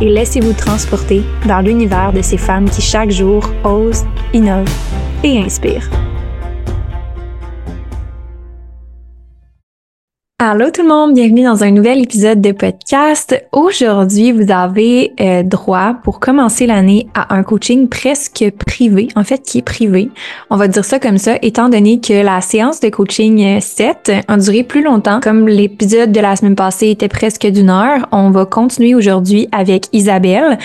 et laissez-vous transporter dans l'univers de ces femmes qui chaque jour osent, innovent et inspirent. Allô tout le monde, bienvenue dans un nouvel épisode de podcast. Aujourd'hui, vous avez euh, droit pour commencer l'année à un coaching presque privé, en fait qui est privé. On va dire ça comme ça, étant donné que la séance de coaching 7 a duré plus longtemps. Comme l'épisode de la semaine passée était presque d'une heure, on va continuer aujourd'hui avec Isabelle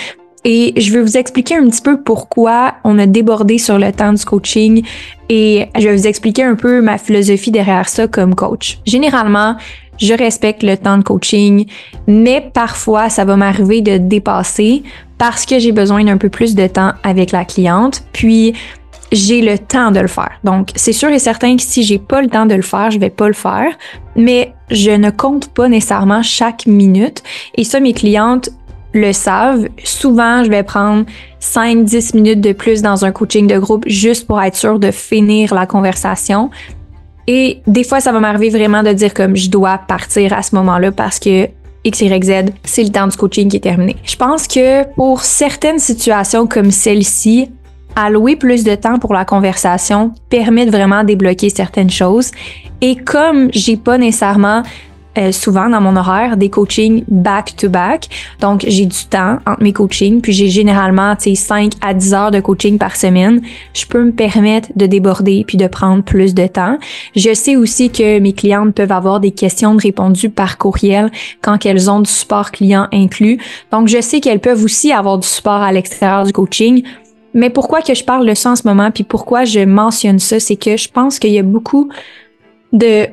et je vais vous expliquer un petit peu pourquoi on a débordé sur le temps du coaching et je vais vous expliquer un peu ma philosophie derrière ça comme coach. Généralement, je respecte le temps de coaching, mais parfois ça va m'arriver de dépasser parce que j'ai besoin d'un peu plus de temps avec la cliente, puis j'ai le temps de le faire. Donc, c'est sûr et certain que si j'ai pas le temps de le faire, je vais pas le faire, mais je ne compte pas nécessairement chaque minute et ça mes clientes le savent, souvent, je vais prendre 5-10 minutes de plus dans un coaching de groupe juste pour être sûr de finir la conversation. Et des fois, ça va m'arriver vraiment de dire comme je dois partir à ce moment-là parce que X, Y, Z, c'est le temps du coaching qui est terminé. Je pense que pour certaines situations comme celle-ci, allouer plus de temps pour la conversation permet de vraiment débloquer certaines choses. Et comme j'ai pas nécessairement euh, souvent dans mon horaire des coachings back-to-back. Donc, j'ai du temps entre mes coachings, puis j'ai généralement 5 à 10 heures de coaching par semaine. Je peux me permettre de déborder puis de prendre plus de temps. Je sais aussi que mes clientes peuvent avoir des questions répondues par courriel quand elles ont du support client inclus. Donc, je sais qu'elles peuvent aussi avoir du support à l'extérieur du coaching. Mais pourquoi que je parle de ça en ce moment, puis pourquoi je mentionne ça, c'est que je pense qu'il y a beaucoup de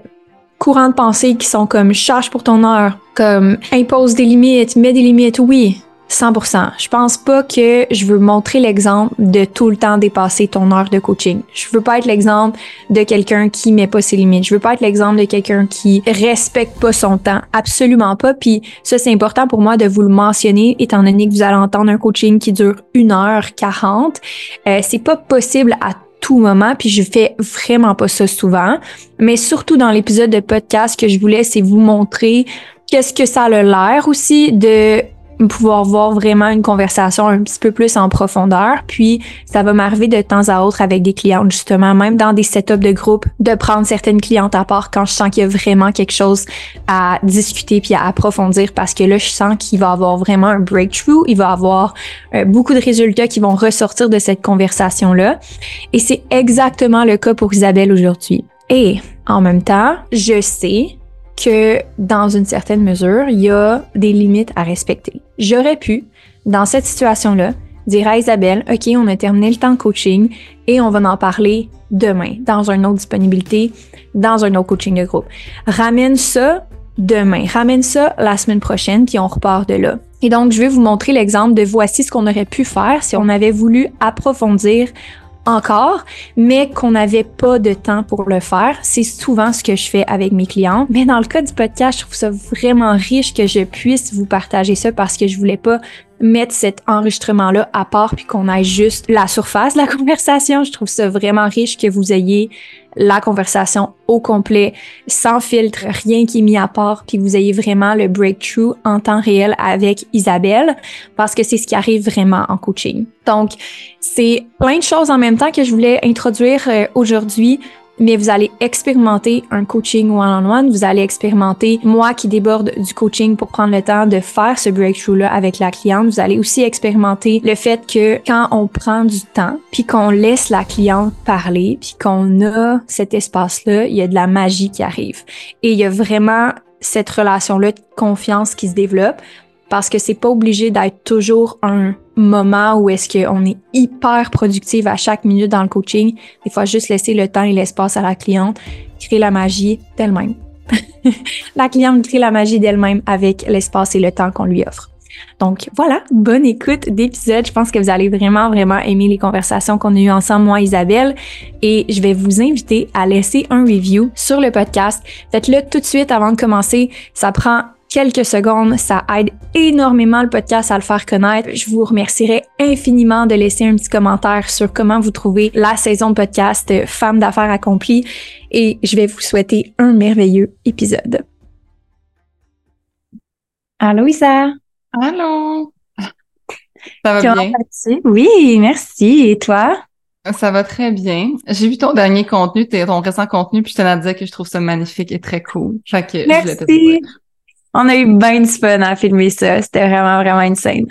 courants de pensée qui sont comme charge pour ton heure, comme impose des limites, mets des limites, oui. 100%. Je pense pas que je veux montrer l'exemple de tout le temps dépasser ton heure de coaching. Je veux pas être l'exemple de quelqu'un qui met pas ses limites. Je veux pas être l'exemple de quelqu'un qui respecte pas son temps. Absolument pas. Puis ça, c'est important pour moi de vous le mentionner, étant donné que vous allez entendre un coaching qui dure 1 heure 40. Euh, c'est pas possible à tout moment, puis je fais vraiment pas ça souvent. Mais surtout dans l'épisode de podcast que je voulais, c'est vous montrer qu'est-ce que ça a l'air aussi de pouvoir voir vraiment une conversation un petit peu plus en profondeur. Puis, ça va m'arriver de temps à autre avec des clientes, justement, même dans des setups de groupe, de prendre certaines clientes à part quand je sens qu'il y a vraiment quelque chose à discuter puis à approfondir parce que là, je sens qu'il va avoir vraiment un breakthrough. Il va avoir euh, beaucoup de résultats qui vont ressortir de cette conversation-là. Et c'est exactement le cas pour Isabelle aujourd'hui. Et en même temps, je sais dans une certaine mesure, il y a des limites à respecter. J'aurais pu, dans cette situation-là, dire à Isabelle, OK, on a terminé le temps de coaching et on va en parler demain, dans une autre disponibilité, dans un autre coaching de groupe. Ramène ça demain, ramène ça la semaine prochaine, puis on repart de là. Et donc, je vais vous montrer l'exemple de voici ce qu'on aurait pu faire si on avait voulu approfondir encore, mais qu'on n'avait pas de temps pour le faire. C'est souvent ce que je fais avec mes clients. Mais dans le cas du podcast, je trouve ça vraiment riche que je puisse vous partager ça parce que je voulais pas mettre cet enregistrement-là à part puis qu'on aille juste la surface de la conversation. Je trouve ça vraiment riche que vous ayez la conversation au complet, sans filtre, rien qui est mis à part, puis vous ayez vraiment le breakthrough en temps réel avec Isabelle, parce que c'est ce qui arrive vraiment en coaching. Donc, c'est plein de choses en même temps que je voulais introduire euh, aujourd'hui mais vous allez expérimenter un coaching one-on-one, vous allez expérimenter moi qui déborde du coaching pour prendre le temps de faire ce breakthrough-là avec la cliente. Vous allez aussi expérimenter le fait que quand on prend du temps, puis qu'on laisse la cliente parler, puis qu'on a cet espace-là, il y a de la magie qui arrive. Et il y a vraiment cette relation-là de confiance qui se développe parce que c'est pas obligé d'être toujours un moment où est-ce qu'on est hyper productive à chaque minute dans le coaching. Des fois, juste laisser le temps et l'espace à la cliente, créer la magie d'elle-même. la cliente crée la magie d'elle-même avec l'espace et le temps qu'on lui offre. Donc voilà, bonne écoute d'épisode. Je pense que vous allez vraiment, vraiment aimer les conversations qu'on a eues ensemble, moi, Isabelle. Et je vais vous inviter à laisser un review sur le podcast. Faites-le tout de suite avant de commencer. Ça prend quelques secondes. Ça aide énormément le podcast à le faire connaître. Je vous remercierai infiniment de laisser un petit commentaire sur comment vous trouvez la saison de podcast Femmes d'affaires accomplies et je vais vous souhaiter un merveilleux épisode. Allô Isa? Allô? Ça va bien? Oui, merci. Et toi? Ça va très bien. J'ai vu ton dernier contenu, ton récent contenu, puis je tenais à dire que je trouve ça magnifique et très cool. merci. On a eu bien du fun à filmer ça. C'était vraiment, vraiment une scène.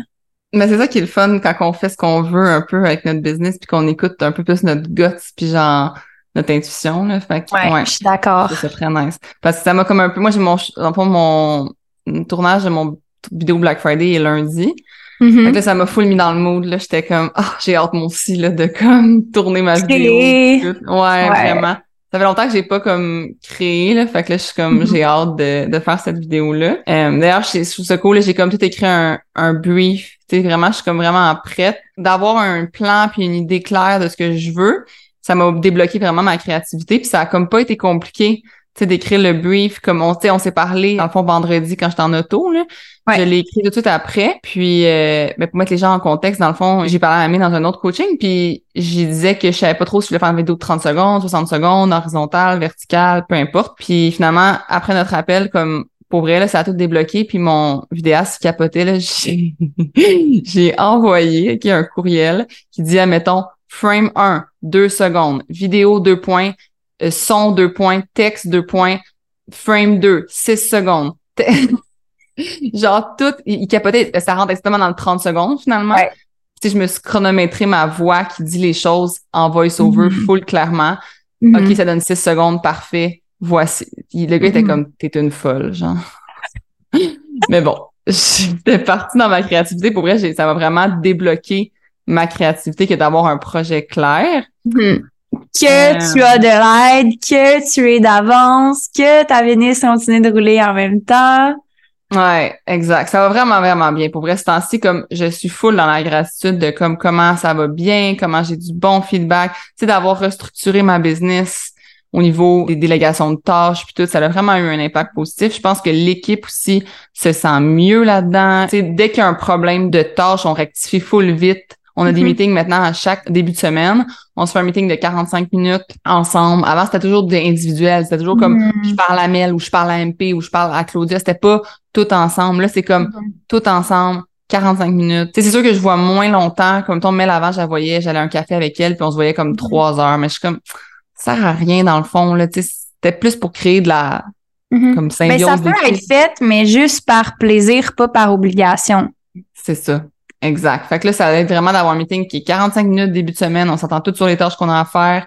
Mais c'est ça qui est le fun quand on fait ce qu'on veut un peu avec notre business puis qu'on écoute un peu plus notre guts puis genre notre intuition là. Fait que, ouais, je suis d'accord. C'est très nice. Parce que ça m'a comme un peu, moi j'ai mon, mon tournage de mon vidéo Black Friday est lundi. Mm-hmm. Fait que là, ça m'a full mis dans le mood, là. J'étais comme, ah, j'ai hâte moi aussi, là, de comme tourner ma vidéo. Ouais, vraiment ça fait longtemps que j'ai pas comme créé là. Fait que là je suis comme j'ai hâte de, de faire cette vidéo là euh, d'ailleurs je trouve ça cool j'ai comme tout écrit un, un brief. Tu sais vraiment je suis comme vraiment prête. D'avoir un plan puis une idée claire de ce que je veux ça m'a débloqué vraiment ma créativité puis ça a comme pas été compliqué sais d'écrire le brief comme on on s'est parlé dans le fond vendredi quand j'étais en auto là je l'ai écrit tout de suite après. Puis, euh, ben, pour mettre les gens en contexte, dans le fond, j'ai parlé à Amé dans un autre coaching, puis j'y disais que je savais pas trop si je voulais faire une vidéo de 30 secondes, 60 secondes, horizontale, verticale, peu importe. Puis finalement, après notre appel, comme pour vrai, là, ça a tout débloqué. Puis mon vidéaste capotait, là, j'ai, j'ai envoyé qui un courriel qui dit, admettons, frame 1, 2 secondes, vidéo 2 points, euh, son 2 points, texte 2 points, frame 2, 6 secondes. genre tout, il, capotait, ça rentre exactement dans le 30 secondes finalement. Ouais. Sais, je me suis chronométré ma voix qui dit les choses en voice-over mm-hmm. full clairement. Mm-hmm. OK, ça donne 6 secondes, parfait. Voici. Le gars était mm-hmm. comme, t'es une folle, genre. Mais bon, j'étais partie dans ma créativité. Pour vrai, ça m'a vraiment débloqué ma créativité que d'avoir un projet clair. Que euh, tu as de l'aide, que tu es d'avance, que ta Vénus continue de rouler en même temps. Ouais, exact. Ça va vraiment, vraiment bien. Pour vrai, ce temps-ci, comme je suis full dans la gratitude de comme comment ça va bien, comment j'ai du bon feedback, tu d'avoir restructuré ma business au niveau des délégations de tâches puis tout, ça a vraiment eu un impact positif. Je pense que l'équipe aussi se sent mieux là-dedans. Tu dès qu'il y a un problème de tâches, on rectifie full vite. On a des mm-hmm. meetings maintenant à chaque début de semaine. On se fait un meeting de 45 minutes ensemble. Avant, c'était toujours individuel. C'était toujours comme mm-hmm. je parle à Mel ou je parle à MP ou je parle à Claudia. C'était pas tout ensemble. Là, c'est comme mm-hmm. tout ensemble, 45 minutes. c'est sûr que je vois moins longtemps. Comme ton Mel avant, je la voyais, j'allais à un café avec elle, puis on se voyait comme trois heures. Mais je suis comme ça sert à rien dans le fond. Là. C'était plus pour créer de la comme symbiose. Mais ça peut être fait, mais juste par plaisir, pas par obligation. C'est ça. Exact. Fait que là, ça aide vraiment d'avoir un meeting qui est 45 minutes début de semaine. On s'entend tous sur les tâches qu'on a à faire.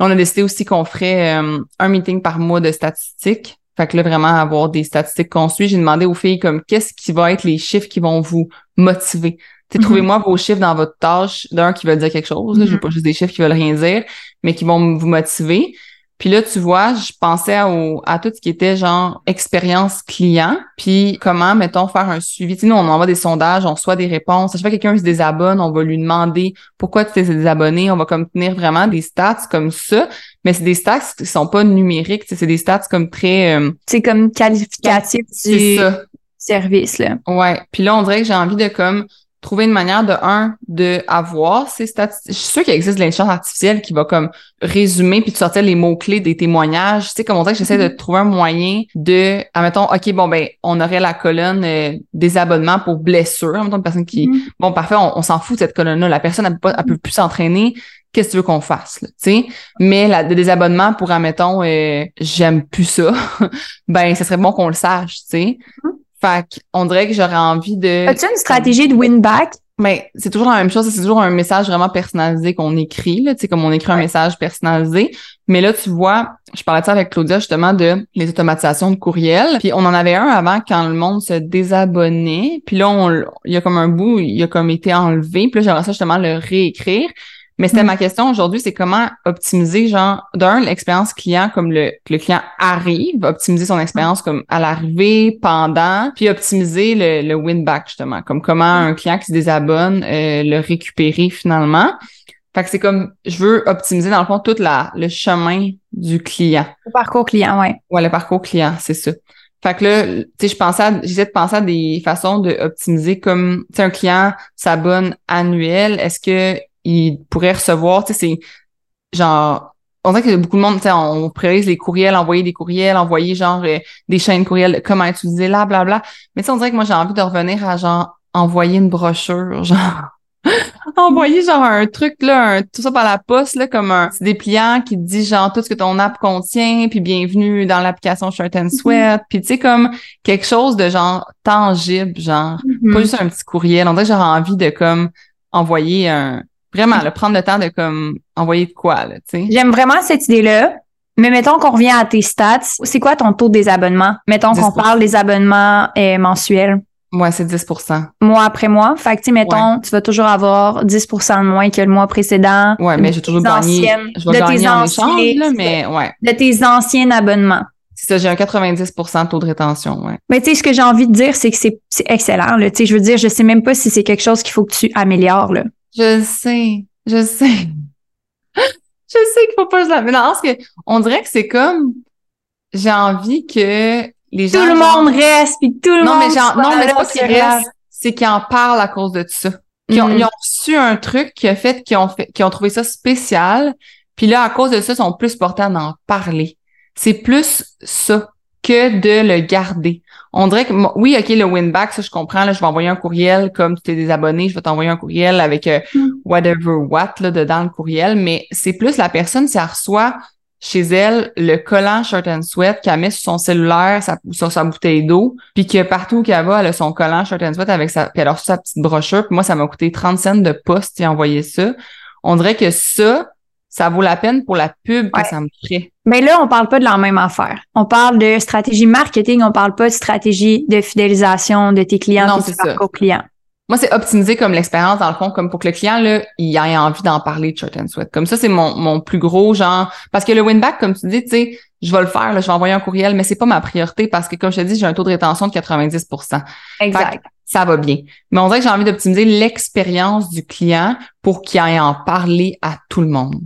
on a décidé aussi qu'on ferait euh, un meeting par mois de statistiques. Fait que là, vraiment avoir des statistiques qu'on suit. J'ai demandé aux filles comme qu'est-ce qui va être les chiffres qui vont vous motiver? Mm Trouvez-moi vos chiffres dans votre tâche, d'un qui veulent dire quelque chose. Je veux mm-hmm. pas juste des chiffres qui veulent rien dire, mais qui vont vous motiver. Puis là, tu vois, je pensais à tout ce qui était genre expérience client, puis comment, mettons, faire un suivi? Tu sais, nous, on envoie des sondages, on reçoit des réponses. À chaque fois que quelqu'un se désabonne, on va lui demander pourquoi tu t'es désabonné. On va comme tenir vraiment des stats comme ça. Mais c'est des stats qui sont pas numériques. C'est des stats comme très... Euh, c'est comme qualificatif du service, là. Ouais. Puis là, on dirait que j'ai envie de comme trouver une manière de un de avoir ces statistiques. Je suis sûre qu'il existe de l'intelligence artificielle qui va comme résumer puis de sortir les mots clés des témoignages. Tu sais comme on dirait que j'essaie de mm-hmm. trouver un moyen de admettons OK bon ben on aurait la colonne euh, des abonnements pour blessure, admettons une personne qui mm-hmm. bon parfait, on, s'en fout de cette colonne là, la personne elle peut, pas, elle peut plus s'entraîner qu'est-ce que tu veux qu'on fasse, tu sais? Mais la, le désabonnement pour, admettons, euh, j'aime plus ça, ben, ce serait bon qu'on le sache, tu sais? Mm-hmm. Fait qu'on dirait que j'aurais envie de... As-tu une stratégie de win-back? Mais c'est toujours la même chose, c'est toujours un message vraiment personnalisé qu'on écrit, là, tu sais, comme on écrit un message personnalisé. Mais là, tu vois, je parlais de ça avec Claudia justement de les automatisations de courriel. Puis on en avait un avant quand le monde se désabonnait. Puis là, il y a comme un bout, il a comme été enlevé. Puis là, j'aimerais ça justement le réécrire. Mais c'était mm. ma question aujourd'hui, c'est comment optimiser, genre, d'un, l'expérience client comme le, le client arrive, optimiser son expérience comme à l'arrivée, pendant, puis optimiser le, le win-back, justement, comme comment mm. un client qui se désabonne, euh, le récupérer finalement. Fait que c'est comme, je veux optimiser, dans le fond, tout la, le chemin du client. Le parcours client, ouais. Ouais, le parcours client, c'est ça. Fait que là, tu sais, je pensais à, j'essaie de penser à des façons d'optimiser comme, tu sais, un client s'abonne annuel. Est-ce que il pourrait recevoir, tu sais, c'est genre, on dirait que beaucoup de monde, tu sais, on priorise les courriels, envoyer des courriels, envoyer genre euh, des chaînes courriels, comment utiliser là, blablabla. Bla. Mais tu sais, on dirait que moi, j'ai envie de revenir à genre, envoyer une brochure, genre, envoyer genre un truc, là, un, tout ça par la poste, là, comme un dépliant qui dit genre tout ce que ton app contient, puis bienvenue dans l'application Shirt and mm-hmm. Sweat, puis tu sais, comme quelque chose de genre tangible, genre, pas mm-hmm. juste un petit courriel. On dirait que j'aurais envie de comme envoyer un Vraiment, le prendre le temps de comme envoyer de quoi, là, tu sais. J'aime vraiment cette idée-là. Mais mettons qu'on revient à tes stats. C'est quoi ton taux des abonnements? Mettons qu'on parle des abonnements euh, mensuels. Ouais, c'est 10% Mois après mois. Fait que, tu mettons, tu vas toujours avoir 10% de moins que le mois précédent. Ouais, mais j'ai toujours gagné. Je vais gagner en échange, là, mais ouais. De tes anciens abonnements. C'est ça, j'ai un 90% de taux de rétention, ouais. Mais tu sais, ce que j'ai envie de dire, c'est que c'est excellent, là. Tu sais, je veux dire, je sais même pas si c'est quelque chose qu'il faut que tu améliores, là. Je sais, je sais. je sais qu'il faut pas que je la mélange. que on dirait que c'est comme j'ai envie que les gens. Tout le monde reste, puis tout le non, monde. Mais non, mais c'est pas qu'ils restent, c'est qu'ils en parlent à cause de tout ça. Ils ont, mm. ils ont reçu un truc qui a fait qu'ils ont fait, qu'ils ont trouvé ça spécial. Puis là, à cause de ça, ils sont plus portés à en parler. C'est plus ça que de le garder. On dirait que oui, OK, le win back, ça je comprends, là, je vais envoyer un courriel comme tu t'es désabonné, je vais t'envoyer un courriel avec euh, mm. whatever what là dedans le courriel, mais c'est plus la personne si elle reçoit chez elle le collant shirt and sweat qu'elle met sur son cellulaire, sa, sur sa bouteille d'eau, puis que partout qu'elle va, elle a son collant shirt and sweat avec sa puis elle a reçu sa petite brochure, puis moi ça m'a coûté 30 cents de poste et envoyer ça. On dirait que ça ça vaut la peine pour la pub que ça me ferait. Mais là, on parle pas de la même affaire. On parle de stratégie marketing, on parle pas de stratégie de fidélisation de tes clients, non, c'est ça. clients. Moi, c'est optimiser comme l'expérience, dans le fond, comme pour que le client, là, il ait envie d'en parler de Short and Sweat. Comme ça, c'est mon, mon plus gros genre. Parce que le win-back, comme tu dis, tu sais, je vais le faire, là, je vais envoyer un courriel, mais c'est pas ma priorité parce que, comme je te dis, j'ai un taux de rétention de 90% Exact. ça va bien. Mais on dirait que j'ai envie d'optimiser l'expérience du client pour qu'il aille en parler à tout le monde.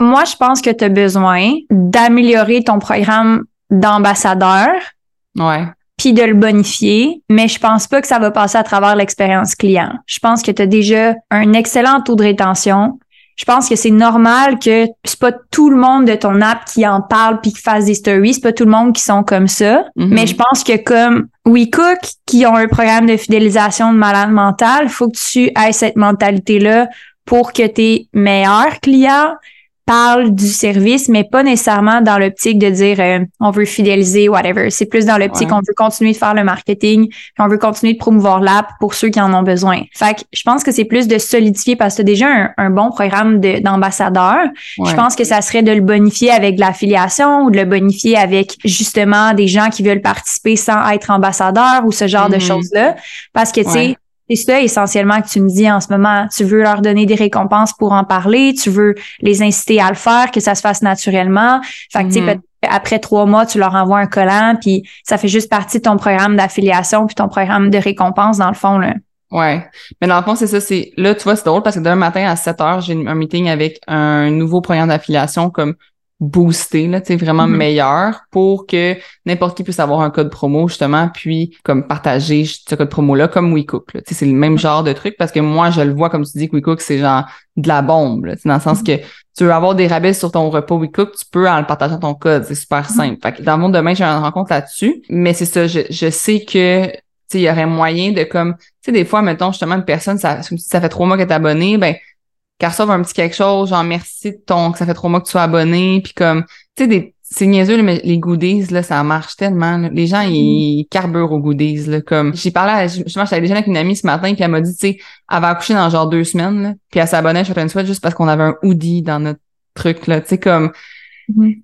Moi, je pense que tu as besoin d'améliorer ton programme d'ambassadeur. Ouais. Puis de le bonifier, mais je pense pas que ça va passer à travers l'expérience client. Je pense que tu as déjà un excellent taux de rétention. Je pense que c'est normal que c'est pas tout le monde de ton app qui en parle puis qui fasse des stories, c'est pas tout le monde qui sont comme ça, mm-hmm. mais je pense que comme WeCook qui ont un programme de fidélisation de malade mental, faut que tu aies cette mentalité là pour que tes meilleurs clients parle du service, mais pas nécessairement dans l'optique de dire euh, on veut fidéliser, whatever. C'est plus dans l'optique on veut continuer de faire le marketing, on veut continuer de promouvoir l'app pour ceux qui en ont besoin. Fait que je pense que c'est plus de solidifier parce que tu as déjà un, bon programme d'ambassadeurs. Je pense que ça serait de le bonifier avec de l'affiliation ou de le bonifier avec justement des gens qui veulent participer sans être ambassadeurs ou ce genre de mm-hmm. choses-là. Parce que, tu sais, c'est ça essentiellement que tu me dis en ce moment. Tu veux leur donner des récompenses pour en parler, tu veux les inciter à le faire, que ça se fasse naturellement. Fait que, tu sais, mm-hmm. après trois mois, tu leur envoies un collant, puis ça fait juste partie de ton programme d'affiliation puis ton programme de récompense dans le fond. Là. Ouais. Mais dans le fond, c'est ça, c'est là, tu vois, c'est drôle parce que demain matin à 7 heures, j'ai un meeting avec un nouveau programme d'affiliation comme booster, là, tu sais, vraiment mm-hmm. meilleur pour que n'importe qui puisse avoir un code promo, justement, puis comme partager ce code promo-là comme WeCook. Tu sais, c'est le même mm-hmm. genre de truc parce que moi, je le vois, comme tu dis, que WeCook, c'est genre de la bombe, là, dans le sens mm-hmm. que tu veux avoir des rabais sur ton repas WeCook, tu peux en le partageant ton code, c'est super simple. Fait que dans mon domaine, j'ai une rencontre là-dessus, mais c'est ça, je, je sais que il y aurait moyen de comme, tu sais, des fois, mettons, justement, une personne, ça, ça fait trois mois qu'elle est abonnée, ben, qu'elle reçoive un petit quelque chose, genre merci de ton, que ça fait trois mois que tu sois abonné, puis comme, tu sais, des c'est niaiseux, mais les goodies, là, ça marche tellement. Les gens, mm-hmm. ils carburent aux goodies. Là, comme j'ai parlé, à, justement, j'étais déjà avec une amie ce matin, puis elle m'a dit, tu sais, elle va accoucher dans genre deux semaines, là, puis elle s'abonnait à Shot Sweat juste parce qu'on avait un hoodie dans notre truc, là. Tu sais, comme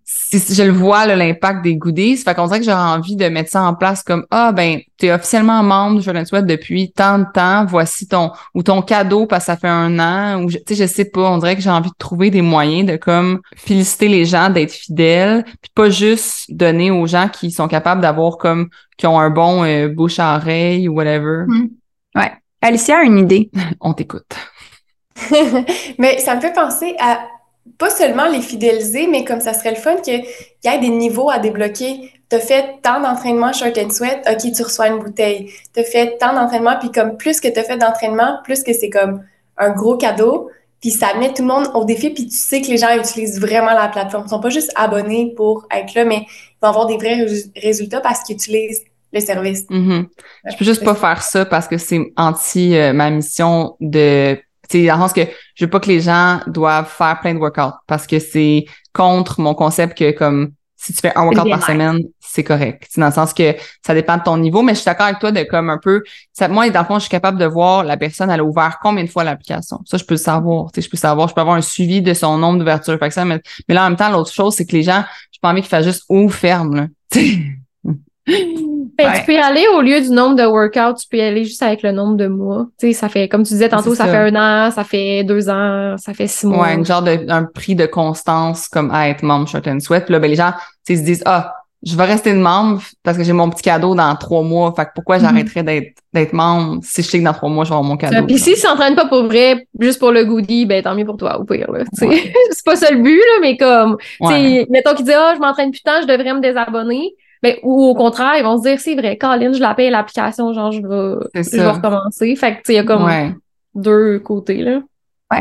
Si, je le vois, l'impact des goodies, fait qu'on dirait que j'aurais envie de mettre ça en place comme ah ben tu es officiellement membre de Jordan Sweat depuis tant de temps, voici ton ou ton cadeau parce que ça fait un an ou tu sais je sais pas, on dirait que j'ai envie de trouver des moyens de comme féliciter les gens d'être fidèles, puis pas juste donner aux gens qui sont capables d'avoir comme qui ont un bon euh, bouche à oreille ou whatever. Mm. Ouais. Alicia a une idée. on t'écoute. Mais ça me fait penser à pas seulement les fidéliser, mais comme ça serait le fun qu'il y ait des niveaux à débloquer. Tu as fait tant d'entraînement short and sweat, OK, tu reçois une bouteille. Tu as fait tant d'entraînement, puis comme plus que tu as fait d'entraînement, plus que c'est comme un gros cadeau, puis ça met tout le monde au défi, puis tu sais que les gens utilisent vraiment la plateforme. Ils sont pas juste abonnés pour être là, mais ils vont avoir des vrais résultats parce qu'ils utilisent le service. Mm-hmm. Je peux juste pas faire ça parce que c'est anti euh, ma mission de c'est dans le sens que je veux pas que les gens doivent faire plein de workouts parce que c'est contre mon concept que comme si tu fais un workout par semaine, c'est correct. C'est dans le sens que ça dépend de ton niveau, mais je suis d'accord avec toi de comme un peu. Ça, moi, dans le fond, je suis capable de voir la personne, elle a ouvert combien de fois l'application. Ça, je peux le savoir. Je peux savoir, je peux avoir un suivi de son nombre d'ouvertures. Mais, mais là, en même temps, l'autre chose, c'est que les gens, j'ai pas envie qu'ils fassent juste ouvre ferme. Là. Ben, tu peux y aller au lieu du nombre de workouts, tu peux y aller juste avec le nombre de mois. Tu sais, ça fait, comme tu disais tantôt, ça. fait un an, ça fait deux ans, ça fait six mois. Ouais, un genre de, un prix de constance comme à être membre Short and Sweat. Puis là, ben, les gens, tu se disent, ah, je vais rester de membre parce que j'ai mon petit cadeau dans trois mois. Fait que pourquoi mhm. j'arrêterais d'être, d'être membre si je sais que dans trois mois, je vais avoir mon cadeau. Puis si tu s'entraînes pas pour vrai, juste pour le goodie, ben, tant mieux pour toi, au pire, là. c'est pas ça le but, là, mais comme, ouais. mettons qu'il dit, ah, je m'entraîne plus tant, je devrais me désabonner ben, ou au contraire, ils vont se dire, c'est vrai, Colin, je la paye l'application, genre, je vais, je vais recommencer. Fait que, tu sais, il y a comme deux côtés, là.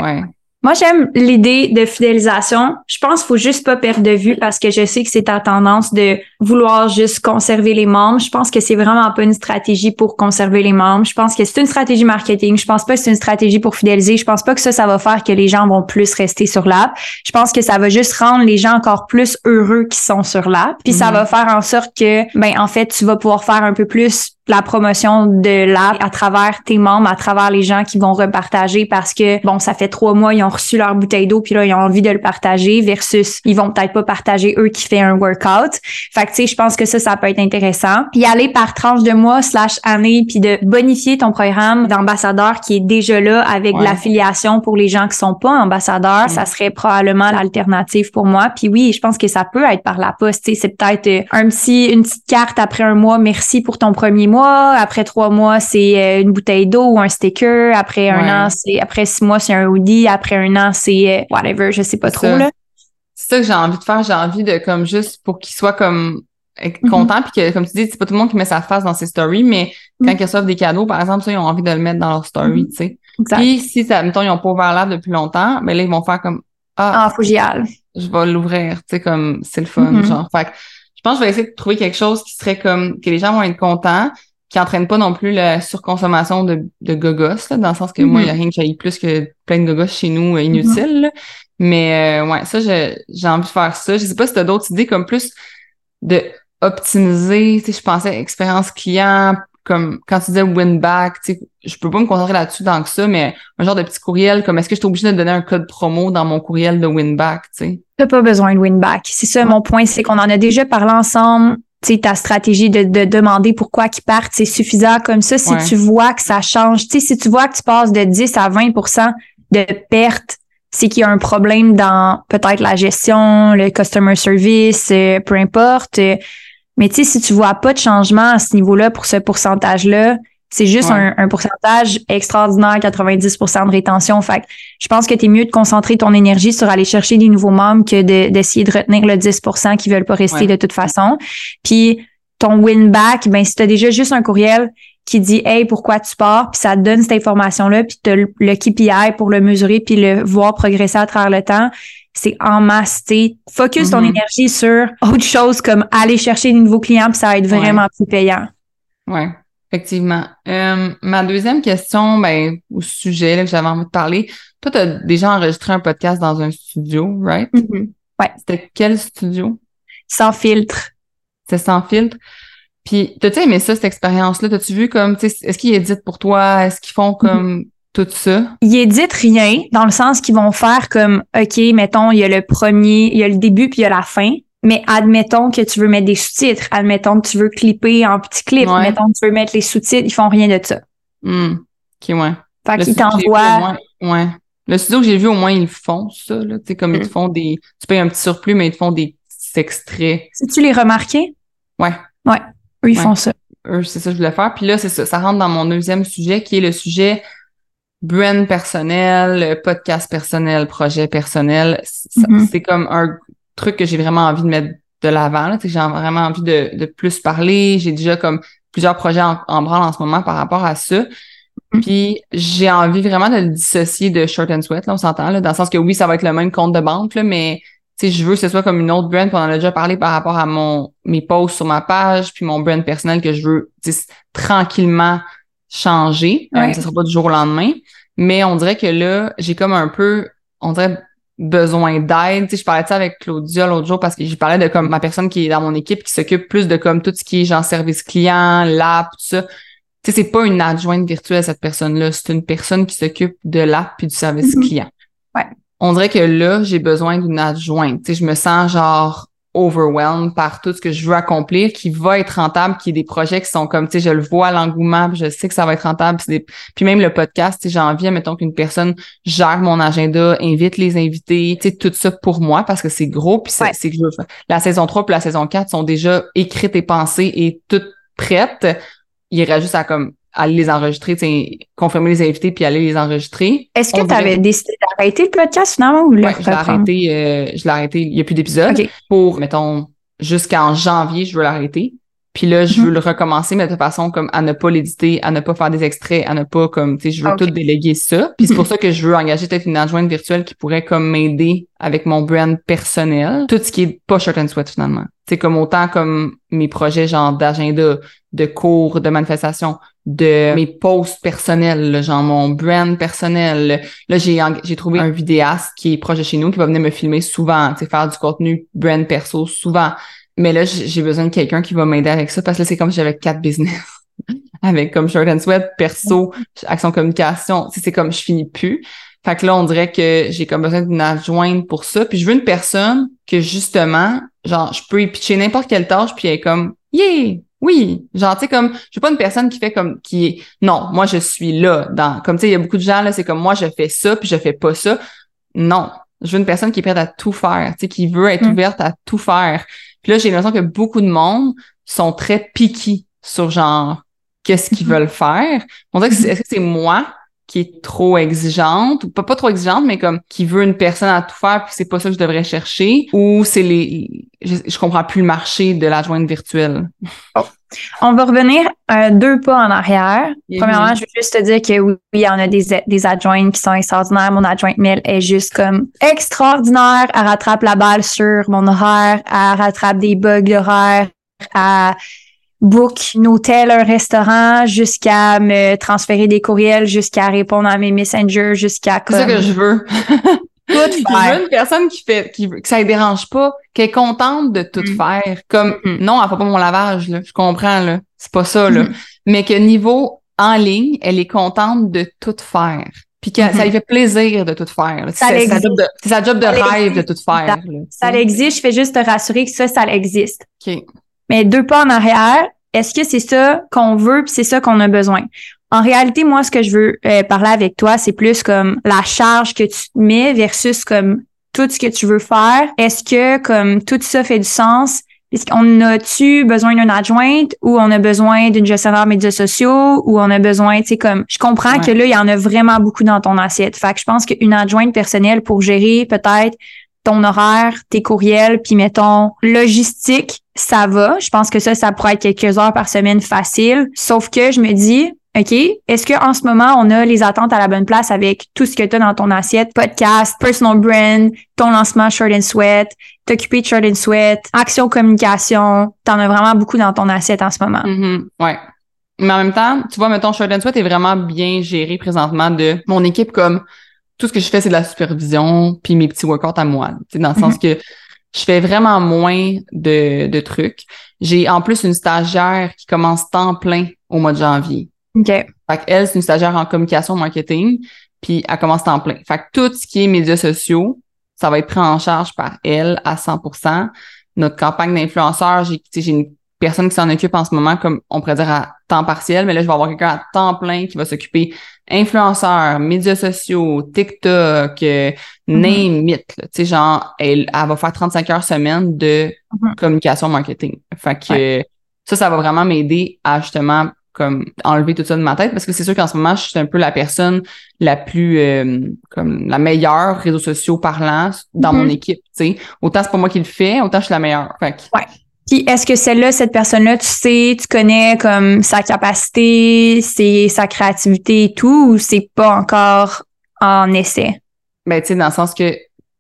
ouais. Moi, j'aime l'idée de fidélisation. Je pense qu'il faut juste pas perdre de vue parce que je sais que c'est ta tendance de vouloir juste conserver les membres. Je pense que c'est vraiment pas une stratégie pour conserver les membres. Je pense que c'est une stratégie marketing. Je pense pas que c'est une stratégie pour fidéliser. Je pense pas que ça, ça va faire que les gens vont plus rester sur l'app. Je pense que ça va juste rendre les gens encore plus heureux qui sont sur l'app. Puis ça mhm. va faire en sorte que, ben, en fait, tu vas pouvoir faire un peu plus la promotion de l'app à travers tes membres, à travers les gens qui vont repartager parce que, bon, ça fait trois mois, ils ont reçu leur bouteille d'eau, puis là, ils ont envie de le partager versus ils vont peut-être pas partager eux qui fait un workout. Fait que, tu sais, je pense que ça, ça peut être intéressant. Puis aller par tranche de mois slash année, puis de bonifier ton programme d'ambassadeur qui est déjà là avec l'affiliation pour les gens qui sont pas ambassadeurs, ça serait probablement l'alternative pour moi. Puis oui, je pense que ça peut être par la poste. C'est peut-être euh, un petit, une petite carte après un mois, merci pour ton premier mois. Après trois mois, c'est euh, une bouteille d'eau ou un sticker. Après un an, c'est après six mois, c'est un hoodie. Après un an, c'est euh, whatever, je sais pas trop là. C'est ça que j'ai envie de faire. J'ai envie de comme juste pour qu'il soit comme mm-hmm. content puis que comme tu dis c'est pas tout le monde qui met sa face dans ses stories mais quand mm-hmm. ils reçoivent des cadeaux par exemple ça ils ont envie de le mettre dans leur story mm-hmm. tu sais puis si ça mettons ils ont pas ouvert l'app depuis longtemps mais ben là ils vont faire comme ah, ah faut je vais l'ouvrir tu sais comme c'est le fun genre fait je pense que je vais essayer de trouver quelque chose qui serait comme que les gens vont être contents qui entraîne pas non plus la surconsommation de, de gogos, dans le sens que moi, il n'y a mm-hmm. rien que j'aille plus que plein de gogos chez nous euh, inutiles. Mais euh, ouais, ça, j'ai envie de faire ça. Je sais pas si tu as d'autres idées comme plus de optimiser, tu sais, je pensais expérience client, comme quand tu disais win back, tu sais, je peux pas me concentrer là-dessus tant que ça, mais un genre de petit courriel, comme est-ce que je suis obligée de donner un code promo dans mon courriel de win back, tu sais? T'as pas besoin de win back. C'est ça, mon point, c'est qu'on en a déjà parlé ensemble ta stratégie de, de demander pourquoi qu'ils partent, c'est suffisant comme ça. Si tu vois que ça change, si tu vois que tu passes de 10 à 20% de perte, c'est qu'il y a un problème dans peut-être la gestion, le customer service, euh, peu importe. Mais tu sais, si tu vois pas de changement à ce niveau-là pour ce pourcentage-là, c'est juste un, pourcentage extraordinaire, 90% de rétention. Fait je pense que tu es mieux de concentrer ton énergie sur aller chercher des nouveaux membres que d'essayer de, retenir le 10% qui veulent pas rester de toute façon. Puis ton win back, ben si tu as déjà juste un courriel qui dit Hey, pourquoi tu pars? Puis ça te donne cette information-là, puis tu as le, KPI pour le mesurer puis le voir progresser à travers le temps. C'est en masse. Focus ton mm-hmm. énergie sur autre chose comme aller chercher de nouveaux clients, puis ça va être vraiment plus payant. Ouais. Effectivement. Euh, ma deuxième question, ben, au sujet là, que j'avais envie de parler, toi, tu as déjà enregistré un podcast dans un studio, right? Mm-hmm. Ouais. C'était quel studio? Sans filtre. C'est sans filtre. Puis, t'as-tu aimé ça, cette expérience-là? T'as-tu vu comme, est-ce qu'ils éditent pour toi? Est-ce qu'ils font comme tout ça? Ils éditent rien, dans le sens qu'ils vont faire comme, OK, mettons, il y a le premier, il y a le début puis il y a la fin. Mais admettons que tu veux mettre des sous-titres, admettons que tu veux clipper en petits clips, admettons que tu veux mettre les sous-titres, ils font rien de ça. Hmm. OK, ouais. Fait qu'ils t'envoient. Ouais. Le studio que j'ai vu, au moins, ils font ça, là. Tu sais, comme ils te hmm. font des. Tu payes un petit surplus, mais ils te font des extraits. Si tu les remarqué? Ouais. Ouais. Eux, ils font ça. Eux, c'est ça que je voulais faire. Puis là, c'est ça. Ça rentre dans mon deuxième sujet, qui est le sujet brand personnel, podcast personnel, projet personnel. Mm-hmm. C'est comme un truc que j'ai vraiment envie de mettre de l'avant. J'ai vraiment envie de, de plus parler. J'ai déjà comme plusieurs projets en, en, branle en ce moment par rapport à ça. Mm-hmm. Puis j'ai envie vraiment de le dissocier de Short and Sweat, là, on s'entend, là, dans le sens que oui, ça va être le même compte de banque, là, mais je veux que ce soit comme une autre brand, puis on en a déjà parlé par rapport à mon mes posts sur ma page, puis mon brand personnel que je veux tranquillement changer. Euh, ouais. ça sera pas du jour au lendemain. Mais on dirait que là, j'ai comme un peu, on dirait besoin d'aide. Tu sais, je parlais de ça avec Claudia l'autre jour parce que j'ai parlais de comme ma personne qui est dans mon équipe qui s'occupe plus de comme tout ce qui est genre service client, l'app, tout ça. Tu sais, c'est pas une adjointe virtuelle, cette personne-là. C'est une personne qui s'occupe de l'app puis du service mm-hmm. client. Ouais. On dirait que là, j'ai besoin d'une adjointe. Tu sais, je me sens genre overwhelmed par tout ce que je veux accomplir, qui va être rentable, qui est des projets qui sont comme, tu sais, je le vois l'engouement, je sais que ça va être rentable. Puis, même le podcast, tu sais, j'ai envie, mettons qu'une personne gère mon agenda, invite les invités, tu sais, tout ça pour moi parce que c'est gros. Puis c'est que je La saison 3 puis la saison 4 sont déjà écrites et pensées et toutes prêtes. Il irait juste à comme aller les enregistrer, confirmer les invités puis aller les enregistrer. Est-ce que tu avais décidé d'arrêter le podcast finalement ou le ouais, je l'ai arrêté, euh, je l'ai arrêté, il n'y a plus d'épisode. Pour, mettons, jusqu'en janvier, je veux l'arrêter. Puis là, je veux mhm. le recommencer, mais de façon comme à ne pas l'éditer, à ne pas faire des extraits, à ne pas comme, tu sais, je veux tout déléguer ça. Puis c'est pour ça que je veux engager peut-être une adjointe virtuelle qui pourrait comme m'aider avec mon brand personnel. Tout ce qui est pas short and sweat finalement. C'est comme autant comme mes projets genre d'agenda, de cours, de manifestations, de mes posts personnels, genre mon brand personnel. Là, j'ai j'ai trouvé un vidéaste qui est proche de chez nous qui va venir me filmer souvent, faire du contenu brand perso souvent. Mais là, j'ai besoin de quelqu'un qui va m'aider avec ça parce que là, c'est comme si j'avais quatre business. avec comme Short and Sweat, perso, action communication. C'est comme je finis plus. Fait que là, on dirait que j'ai comme besoin d'une adjointe pour ça. Puis je veux une personne que justement, genre, je peux y pitcher n'importe quelle tâche, puis elle est comme Yeah! Oui, genre tu sais comme je veux pas une personne qui fait comme qui est non, moi je suis là dans comme tu sais il y a beaucoup de gens là c'est comme moi je fais ça puis je fais pas ça. Non, je veux une personne qui est prête à tout faire, tu sais qui veut être mm. ouverte à tout faire. Puis là j'ai l'impression que beaucoup de monde sont très piqués sur genre qu'est-ce qu'ils mm-hmm. veulent faire. On dirait que est-ce que c'est moi qui est trop exigeante ou pas pas trop exigeante mais comme qui veut une personne à tout faire puis c'est pas ça que je devrais chercher ou c'est les je, comprends plus le marché de l'adjointe virtuelle. Oh. On va revenir euh, deux pas en arrière. Premièrement, je veux juste te dire que oui, il y en a des, des adjointes qui sont extraordinaires. Mon adjointe Mel est juste comme extraordinaire. Elle rattrape la balle sur mon horaire. Elle rattrape des bugs d'horaire. Elle book un hôtel, un restaurant, jusqu'à me transférer des courriels, jusqu'à répondre à mes messengers, jusqu'à C'est ça que je veux. tout Je veux une personne qui fait, qui, que ça ne dérange pas, qui est contente de tout mm. faire. Comme, mm. non, elle fait pas mon lavage, là. Je comprends, là. C'est pas ça, là. Mais que niveau en ligne, elle est contente de tout faire. Puis que ça lui fait plaisir de tout faire. C'est sa job de, sa job de rêve de tout faire. Ça, ça existe. Je fais juste te rassurer que ça, ça existe. OK. Mais deux pas en arrière, est-ce que c'est ça qu'on veut puis c'est ça qu'on a besoin? En réalité, moi, ce que je veux euh, parler avec toi, c'est plus comme la charge que tu mets versus comme tout ce que tu veux faire. Est-ce que comme tout ça fait du sens? Est-ce qu'on a-tu besoin d'une adjointe ou on a besoin d'une gestionnaire médias sociaux ou on a besoin, tu sais, comme, je comprends que là, il y en a vraiment beaucoup dans ton assiette. Fait que je pense qu'une adjointe personnelle pour gérer peut-être ton horaire, tes courriels, puis mettons logistique, ça va. Je pense que ça, ça pourrait être quelques heures par semaine facile. Sauf que je me dis, OK, est-ce qu'en ce moment, on a les attentes à la bonne place avec tout ce que tu as dans ton assiette, podcast, personal brand, ton lancement Short and Sweat, t'occuper de Short and Sweat, action communication, t'en as vraiment beaucoup dans ton assiette en ce moment. Mm-hmm. Ouais. Mais en même temps, tu vois, mettons, Short and Sweat est vraiment bien géré présentement de mon équipe comme tout ce que je fais, c'est de la supervision, puis mes petits workouts à moi. Dans le sens mhm. que je fais vraiment moins de, de trucs. J'ai en plus une stagiaire qui commence temps plein au mois de janvier. OK. Fait elle, c'est une stagiaire en communication marketing, puis elle commence temps plein. Fait que tout ce qui est médias sociaux, ça va être pris en charge par elle à 100% Notre campagne d'influenceurs, j'ai, j'ai une personne qui s'en occupe en ce moment, comme on pourrait dire à temps partiel, mais là, je vais avoir quelqu'un à temps plein qui va s'occuper influenceurs, médias sociaux, TikTok, euh, mm-hmm. name it. Tu sais, genre, elle, elle, va faire 35 heures semaine de mm-hmm. communication marketing. Fait que ça, ça va vraiment m'aider à justement comme enlever tout ça de ma tête parce que c'est sûr qu'en ce moment je suis un peu la personne la plus euh, comme la meilleure réseaux sociaux parlant dans mon mm-hmm. équipe tu sais autant c'est pas moi qui le fais autant je suis la meilleure fait ouais puis est-ce que celle-là cette personne-là tu sais tu connais comme sa capacité c'est sa créativité et tout ou c'est pas encore en essai? Ben tu sais dans le sens que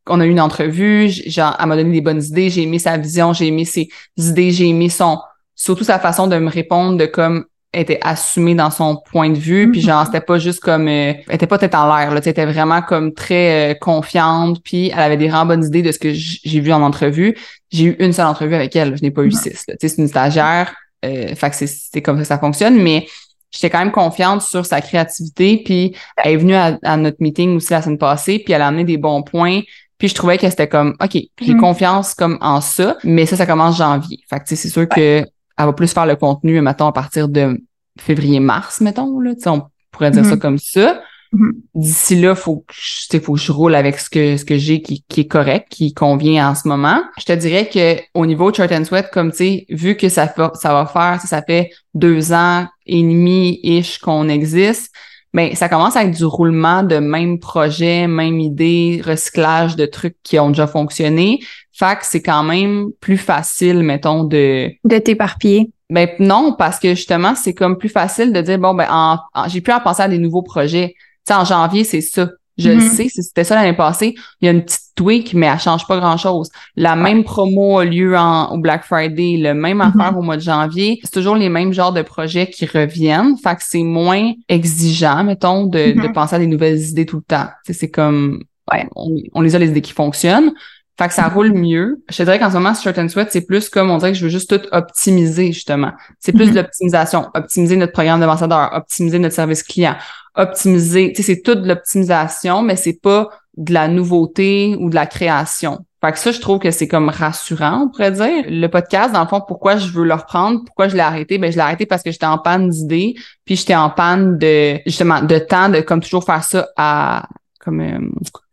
on a eu une entrevue genre elle m'a donné des bonnes idées j'ai aimé sa vision j'ai aimé ses idées j'ai aimé son surtout sa façon de me répondre de comme était assumée dans son point de vue puis genre mm-hmm. c'était pas juste comme euh, elle était pas tête en l'air là tu était vraiment comme très euh, confiante puis elle avait des vraiment bonnes idées de ce que j'ai vu en entrevue j'ai eu une seule entrevue avec elle je n'ai pas eu six tu sais c'est une stagiaire euh, fait que c'est comme ça que ça fonctionne mais j'étais quand même confiante sur sa créativité puis elle est venue à, notre meeting aussi la semaine passée puis elle a amené des bons points puis je trouvais que c'était comme OK, j'ai mm-hmm. confiance comme en ça, mais ça ça commence janvier. Fait que c'est sûr que elle va plus faire le contenu, mettons, à partir de février-mars, mettons, là. on pourrait dire ça mm-hmm. comme ça. Mm-hmm. D'ici là, faut que, faut que je roule avec ce que, ce que j'ai qui, qui est correct, qui convient en ce moment. Je te dirais que au niveau Short and Sweat, comme tu sais, vu que ça, ça va faire, ça fait deux ans et demi-ish qu'on existe, ben ça commence à être du roulement de même projet, même idée, recyclage de trucs qui ont déjà fonctionné. Fait que c'est quand même plus facile, mettons, de... De t'éparpiller. Ben non, parce que justement, c'est comme plus facile de dire, bon, ben en, j'ai plus à penser à des nouveaux projets. Tu sais, en janvier, c'est ça. Je le mm-hmm. sais, c'était ça l'année passée. Il y a une petite tweak, mais elle change pas grand-chose. La même promo a lieu en, au Black Friday, le même mm-hmm. affaire au mois de janvier. C'est toujours les mêmes genres de projets qui reviennent. Fait que c'est moins exigeant, mettons, de, de mm-hmm. penser à des nouvelles idées tout le temps. c'est comme, ouais, on, on, les a les idées qui fonctionnent. Fait que ça roule mieux. Je te dirais qu'en ce moment, Short and Sweat, c'est plus comme on dirait que je veux juste tout optimiser, justement. C'est plus de l'optimisation. Optimiser notre programme d'ambassadeur, optimiser notre service client, optimiser. Tu sais, c'est toute de l'optimisation, mais c'est pas de la nouveauté ou de la création. Fait que ça, je trouve que c'est comme rassurant, on pourrait dire. Le podcast, dans le fond, pourquoi je veux le reprendre, pourquoi je l'ai arrêté? Ben, je l'ai arrêté parce que j'étais en panne d'idées, puis j'étais en panne de, justement, de temps, de comme toujours faire ça à, comme, euh,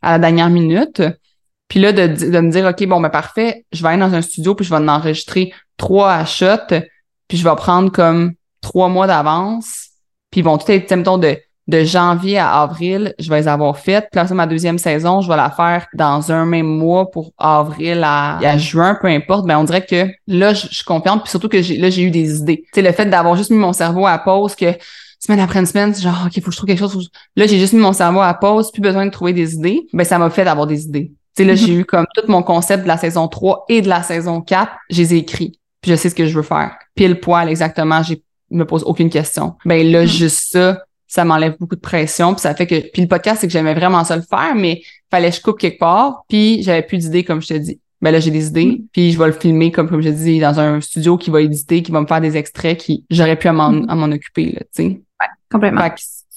à la dernière minute. Puis là, de, de me dire, OK, bon, ben parfait, je vais aller dans un studio, puis je vais en enregistrer trois à shot, puis je vais prendre comme trois mois d'avance. Puis bon, tout est, mettons, de de janvier à avril, je vais les avoir faites. Puis là, ma deuxième saison, je vais la faire dans un même mois pour avril à, juin, peu importe. Ben, on dirait que là, je, suis confiante. Puis surtout que là, j'ai eu des idées. Tu sais, le fait d'avoir juste mis mon cerveau à pause, que semaine après semaine, genre, OK, faut que je trouve quelque chose. Là, j'ai juste mis mon cerveau à pause, plus besoin de trouver des idées. Ben, ça m'a fait d'avoir des idées. Tu sais, là, j'ai mm-hmm. eu comme tout mon concept de la saison 3 et de la saison 4, je les ai écrits. Puis je sais ce que je veux faire. Pile poil, exactement, je me pose aucune question. Ben là, mm-hmm. juste ça, ça m'enlève beaucoup de pression puis ça fait que puis le podcast c'est que j'aimais vraiment ça le faire mais fallait que je coupe quelque part puis j'avais plus d'idées comme je te dis ben là j'ai des idées mm. puis je vais le filmer comme comme je dis dans un studio qui va éditer qui va me faire des extraits qui j'aurais pu à m'en occuper là tu sais ouais, complètement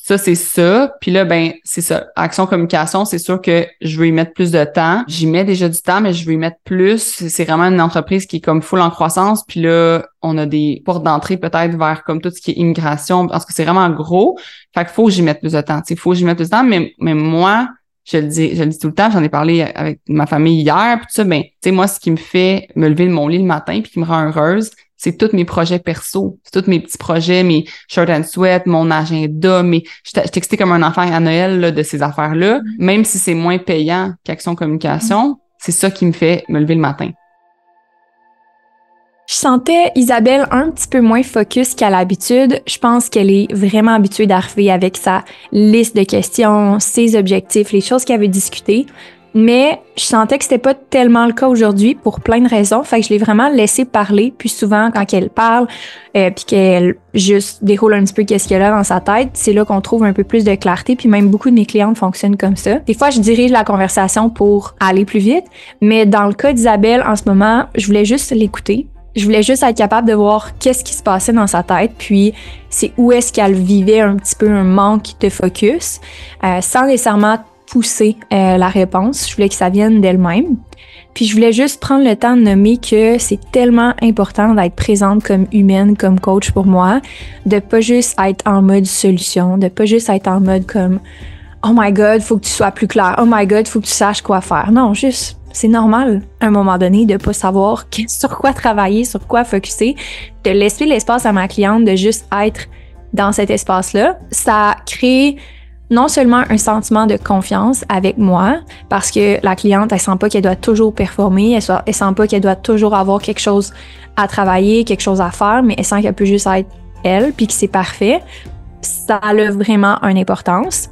ça, c'est ça. Puis là, ben, c'est ça. Action communication, c'est sûr que je veux y mettre plus de temps. J'y mets déjà du temps, mais je veux y mettre plus. C'est vraiment une entreprise qui est comme full en croissance. Puis là, on a des portes d'entrée peut-être vers comme tout ce qui est immigration, parce que c'est vraiment gros. Fait qu'il faut que j'y mette plus de temps. Il faut que j'y mette plus de temps. Mais, mais moi, je le dis, je le dis tout le temps, j'en ai parlé avec ma famille hier, puis ça, ben, tu sais, moi, ce qui me fait me lever de mon lit le matin puis qui me rend heureuse, c'est tous mes projets perso, c'est tous mes petits projets, mes short and sweat, mon agenda, mais je t'explique comme un enfant à Noël de ces affaires-là, mm-hmm. même si c'est moins payant qu'Action Communication, c'est ça qui me fait me lever le matin. Je sentais Isabelle un petit peu moins focus qu'à l'habitude. Je pense qu'elle est vraiment habituée d'arriver avec sa liste de questions, ses objectifs, les choses qu'elle veut discuter. Mais je sentais que c'était pas tellement le cas aujourd'hui pour plein de raisons. Fait que je l'ai vraiment laissé parler. Puis souvent, quand elle parle, euh, puis qu'elle juste déroule un petit peu qu'est-ce qu'elle a dans sa tête, c'est là qu'on trouve un peu plus de clarté. Puis même beaucoup de mes clientes fonctionnent comme ça. Des fois, je dirige la conversation pour aller plus vite. Mais dans le cas d'Isabelle, en ce moment, je voulais juste l'écouter. Je voulais juste être capable de voir qu'est-ce qui se passait dans sa tête, puis c'est où est-ce qu'elle vivait un petit peu un manque de focus, euh, sans nécessairement pousser euh, la réponse. Je voulais que ça vienne d'elle-même. Puis je voulais juste prendre le temps de nommer que c'est tellement important d'être présente comme humaine, comme coach pour moi, de pas juste être en mode solution, de pas juste être en mode comme Oh my God, faut que tu sois plus clair. Oh my God, faut que tu saches quoi faire. Non, juste c'est normal à un moment donné de pas savoir sur quoi travailler, sur quoi focuser, de laisser l'espace à ma cliente de juste être dans cet espace-là. Ça crée non seulement un sentiment de confiance avec moi, parce que la cliente, elle sent pas qu'elle doit toujours performer, elle, ne sent pas qu'elle doit toujours avoir quelque chose à travailler, quelque chose à faire, mais elle sent qu'elle peut juste être elle, puis que c'est parfait. Ça a vraiment une importance.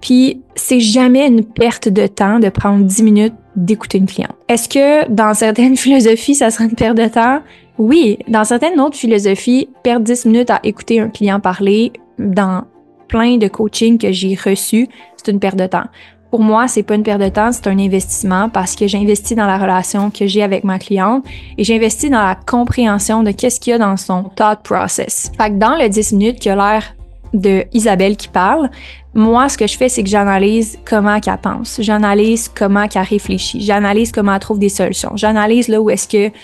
Puis c'est jamais une perte de temps de prendre 10 minutes d'écouter une cliente. Est-ce que dans certaines philosophies, ça serait une perte de temps? Oui. Dans certaines autres philosophies, perdre 10 minutes à écouter un client parler dans plein de coaching que j'ai reçu, c'est une perte de temps. Pour moi, c'est pas une perte de temps, c'est un investissement parce que j'investis dans la relation que j'ai avec ma cliente et j'investis dans la compréhension de qu'est-ce qu'il y a dans son thought process. Fait que dans le 10 minutes qui a l'air de Isabelle qui parle, moi, ce que je fais, c'est que j'analyse comment qu'elle pense. J'analyse comment qu'elle réfléchit. J'analyse comment elle trouve des solutions. J'analyse là où est-ce que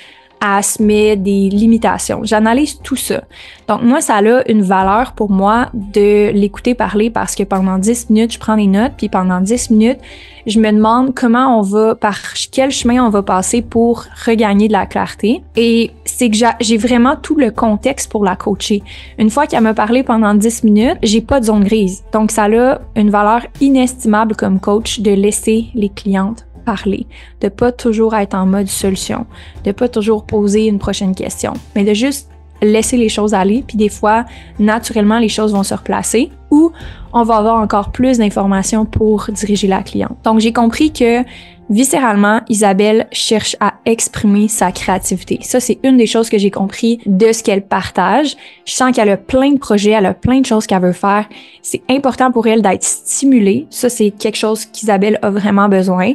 elle se met des limitations. J'analyse tout ça. Donc moi, ça a une valeur pour moi de l'écouter parler parce que pendant 10 minutes, je prends des notes, puis pendant 10 minutes, je me demande comment on va, par quel chemin on va passer pour regagner de la clarté. Et c'est que j'ai vraiment tout le contexte pour la coacher. Une fois qu'elle m'a parlé pendant 10 minutes, j'ai pas de zone grise. Donc ça a une valeur inestimable comme coach de laisser les clientes parler, de pas toujours être en mode solution, de pas toujours poser une prochaine question, mais de juste laisser les choses aller, puis des fois, naturellement, les choses vont se replacer ou on va avoir encore plus d'informations pour diriger la cliente. Donc, j'ai compris que viscéralement, Isabelle cherche à exprimer sa créativité. Ça, c'est une des choses que j'ai compris de ce qu'elle partage. Je sens qu'elle a plein de projets, elle a plein de choses qu'elle veut faire. C'est important pour elle d'être stimulée. Ça, c'est quelque chose qu'Isabelle a vraiment besoin.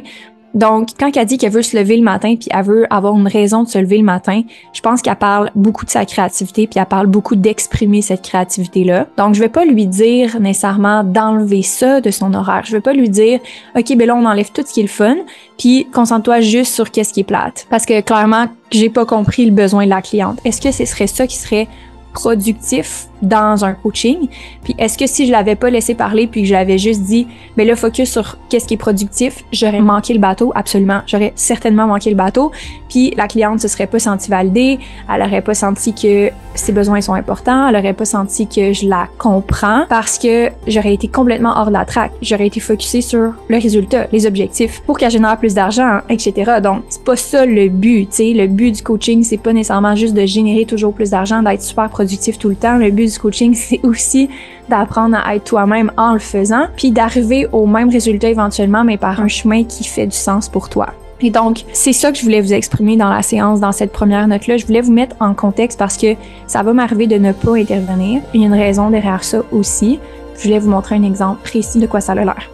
Donc, quand elle dit qu'elle veut se lever le matin puis elle veut avoir une raison de se lever le matin, je pense qu'elle parle beaucoup de sa créativité puis elle parle beaucoup d'exprimer cette créativité-là. Donc, je vais pas lui dire nécessairement d'enlever ça de son horaire. Je vais pas lui dire, OK, ben là, on enlève tout ce qui est le fun puis concentre-toi juste sur qu'est-ce qui est plate. Parce que clairement, j'ai pas compris le besoin de la cliente. Est-ce que ce serait ça qui serait productif dans un coaching. Puis est-ce que si je l'avais pas laissé parler puis que j'avais juste dit mais le focus sur qu'est-ce qui est productif, j'aurais manqué le bateau? Absolument, j'aurais certainement manqué le bateau. Puis la cliente se serait pas sentie validée, elle aurait pas senti que ses besoins sont importants, elle aurait pas senti que je la comprends parce que j'aurais été complètement hors de la traque. J'aurais été focusée sur le résultat, les objectifs pour qu'elle génère plus d'argent, etc. Donc c'est pas ça le but, tu sais, le but du coaching c'est pas nécessairement juste de générer toujours plus d'argent, d'être super productif tout le temps. Le but du coaching, c'est aussi d'apprendre à être toi-même en le faisant, puis d'arriver au même résultat éventuellement, mais par un chemin qui fait du sens pour toi. Et donc, c'est ça que je voulais vous exprimer dans la séance, dans cette première note-là. Je voulais vous mettre en contexte parce que ça va m'arriver de ne pas intervenir. Il y a une raison derrière ça aussi. Je voulais vous montrer un exemple précis de quoi ça a l'air.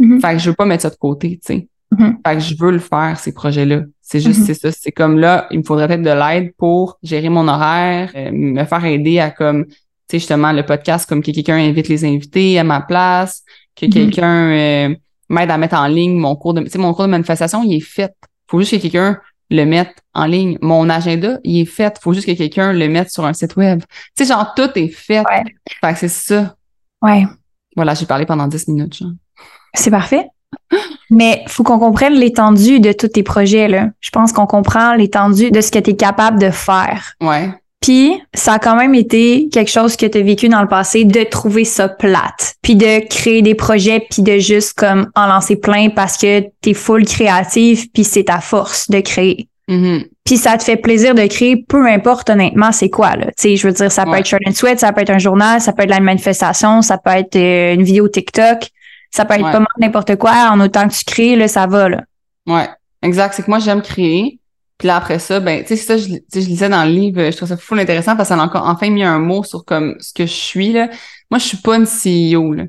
Mm-hmm. Fait que je veux pas mettre ça de côté, tu sais. Mm-hmm. Fait que je veux le faire, ces projets-là. C'est juste, mm-hmm. c'est ça. C'est comme là, il me faudrait peut-être de l'aide pour gérer mon horaire, euh, me faire aider à comme, tu sais, justement, le podcast, comme que quelqu'un invite les invités à ma place, que mm-hmm. quelqu'un euh, m'aide à mettre en ligne mon cours de, tu sais, mon cours de manifestation, il est fait. Faut juste que quelqu'un le mette en ligne. Mon agenda, il est fait. Faut juste que quelqu'un le mette sur un site web. Tu sais, genre, tout est fait. Fait que c'est ça. Ouais. Voilà, j'ai parlé pendant 10 minutes, genre. C'est parfait. Mais faut qu'on comprenne l'étendue de tous tes projets. Là. Je pense qu'on comprend l'étendue de ce que tu es capable de faire. Ouais. Puis, ça a quand même été quelque chose que tu as vécu dans le passé, de trouver ça plate, puis de créer des projets, puis de juste comme en lancer plein parce que tu es full créative, puis c'est ta force de créer. Mm-hmm. Puis ça te fait plaisir de créer, peu importe honnêtement c'est quoi. Là. sais, je veux dire, ça peut être shirt and sweat, ça peut être un journal, ça peut être la manifestation, ça peut être euh, une vidéo TikTok Ça peut être pas mal n'importe quoi, en autant que tu crées, là, ça va, là. Ouais, exact. C'est que moi, j'aime créer. Puis là, après ça, ben, tu sais, ça, je, je lisais dans le livre, je trouve ça fou intéressant parce qu'elle a encore enfin mis un mot sur comme ce que je suis, là. Moi, je suis pas une CEO, là.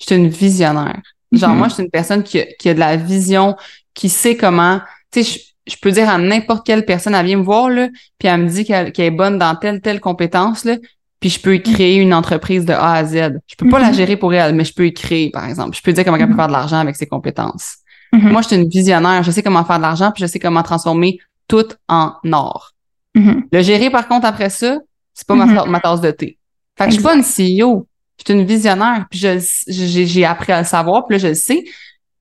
Je suis une visionnaire. Genre, mm-hmm. moi, je suis une personne qui a, qui a de la vision, qui sait comment, tu sais, je, peux dire à n'importe quelle personne, elle vient me voir, là, puis elle me dit qu'elle est bonne dans telle, telle compétence, là, puis je peux y créer une entreprise de A à Z. Je peux pas la mm-hmm. gérer pour elle, mais je peux y créer, par exemple. Je peux dire comment elle peut mm-hmm. faire de l'argent avec ses compétences. Moi, je suis une visionnaire. Je sais comment faire de l'argent, puis je sais comment transformer tout en or. Le gérer, par contre, après ça, c'est pas ma, ma tasse de thé. Fait que je suis pas une CEO. Je suis une visionnaire, puis j'ai appris à le savoir, puis là, je le sais.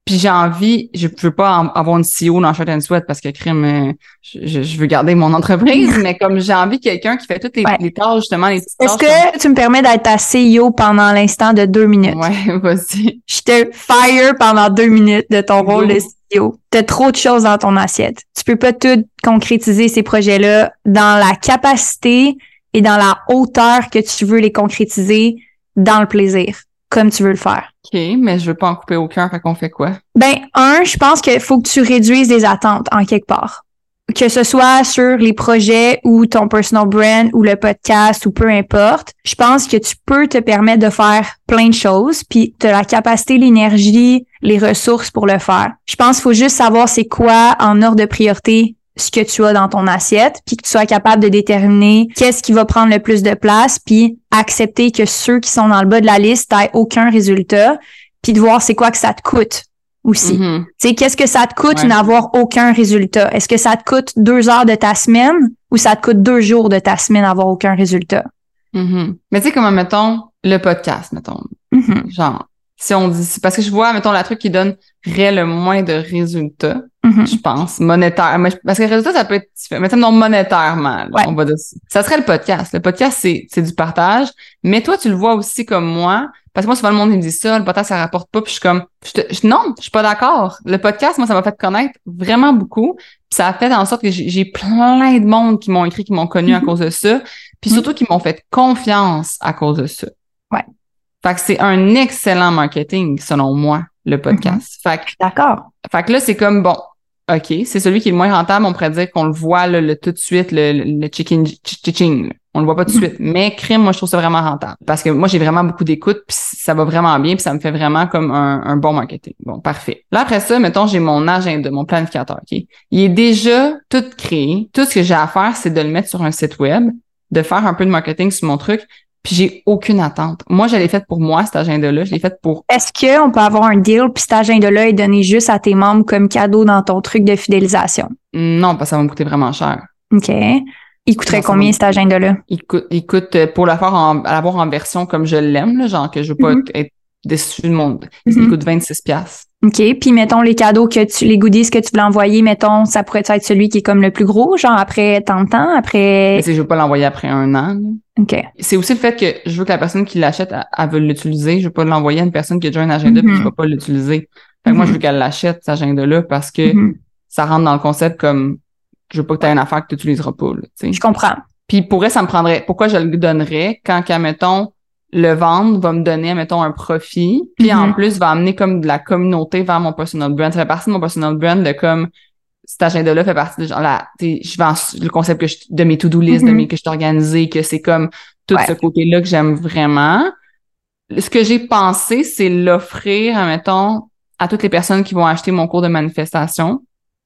Puis j'ai envie, je veux pas avoir une CEO dans Shirt and Sweat parce que crime, euh, je, je, veux garder mon entreprise, mais comme j'ai envie quelqu'un qui fait toutes les, les tâches, justement, les petites Est-ce que tu me permets d'être ta CEO pendant l'instant de deux minutes? Ouais, vas-y. Je te fire pendant deux minutes de ton rôle de CEO. T'as trop de choses dans ton assiette. Tu peux pas tout concrétiser ces projets-là dans la capacité et dans la hauteur que tu veux les concrétiser dans le plaisir, comme tu veux le faire. OK, mais je veux pas en couper aucun, fait qu'on fait quoi? Ben, un, je pense qu'il faut que tu réduises les attentes en quelque part. Que ce soit sur les projets ou ton personal brand ou le podcast ou peu importe, je pense que tu peux te permettre de faire plein de choses, puis tu as la capacité, l'énergie, les ressources pour le faire. Je pense qu'il faut juste savoir c'est quoi en ordre de priorité ce que tu as dans ton assiette, puis que tu sois capable de déterminer qu'est-ce qui va prendre le plus de place, puis accepter que ceux qui sont dans le bas de la liste n'aient aucun résultat, puis de voir c'est quoi que ça te coûte aussi. Mm-hmm. Tu sais, qu'est-ce que ça te coûte n'avoir aucun résultat? Est-ce que ça te coûte deux heures de ta semaine ou ça te coûte deux jours de ta semaine d'avoir aucun résultat? Mm-hmm. Mais tu sais, comment, mettons, le podcast, mettons. Mm-hmm. Genre, si on dit, parce que je vois, mettons, la truc qui donne le moins de résultats, mm-hmm. je pense, monétaire. Parce que le résultat, ça peut être non monétairement, on va dire, ça serait le podcast. Le podcast, c'est, c'est du partage. Mais toi, tu le vois aussi comme moi. Parce que moi, souvent, le monde me dit ça, le podcast, ça rapporte pas. Puis je suis comme, je non, je suis pas d'accord. Le podcast, moi, ça m'a fait connaître vraiment beaucoup. Puis ça a fait en sorte que j'ai, plein de monde qui m'ont écrit, qui m'ont connu à mm-hmm. cause de ça. Puis mm-hmm. surtout, qui m'ont fait confiance à cause de ça. Fait que c'est un excellent marketing, selon moi, le podcast. Fait que, D'accord. Fait que là, c'est comme, bon, OK, c'est celui qui est le moins rentable. On pourrait dire qu'on le voit le, tout de suite, le, le chicken, chicken. On le voit pas tout de suite. Mais crime, moi, je trouve ça vraiment rentable. Parce que moi, j'ai vraiment beaucoup d'écoute, puis ça va vraiment bien, puis ça me fait vraiment comme un, un, bon marketing. Bon, parfait. Là, après ça, mettons, j'ai mon agenda, mon planificateur, OK? Il est déjà tout créé. Tout ce que j'ai à faire, c'est de le mettre sur un site web, de faire un peu de marketing sur mon truc, puis j'ai aucune attente. Moi, je l'ai fait pour moi, cet agenda-là. Je l'ai fait pour. Est-ce qu'on peut avoir un deal, puis cet agenda-là est donné juste à tes membres comme cadeau dans ton truc de fidélisation? Non, parce que ça va me coûter vraiment cher. OK. Il coûterait combien cet agenda-là? Il coûte, il coûte euh, pour l'avoir en, l'avoir en version comme je l'aime, genre que je veux pas mm-hmm. être déçu du monde. Il mm-hmm. coûte 26 pièces. OK. Puis mettons les cadeaux que tu, les goodies que tu veux envoyer, mettons, ça pourrait être celui qui est comme le plus gros, genre après tant de temps, après. Mais je veux pas l'envoyer après un an. OK. C'est aussi le fait que je veux que la personne qui l'achète, elle, veut l'utiliser. Je veux pas l'envoyer à une personne qui a déjà un agenda mm puis qui va pas l'utiliser. Fait que moi, je veux mm-hmm. qu'elle l'achète, cet agenda-là, parce que mm-hmm. ça rentre dans le concept comme je veux pas que tu aies une affaire que tu n'utiliseras pas. Là, je comprends. Puis pour elle, ça me prendrait. Pourquoi je le donnerais quand, qu'à, mettons, le vendre va me donner, mettons, un profit, puis en mm-hmm. plus va amener comme de la communauté vers mon personal brand. Ça fait partie de mon personal brand de comme cet agenda-là fait partie de genre là, je vends le concept que je, de mes to-do list, de mm-hmm. mes que je organisé, que c'est comme tout ce côté-là que j'aime vraiment. Ce que j'ai pensé, c'est l'offrir, mettons, à toutes les personnes qui vont acheter mon cours de manifestation.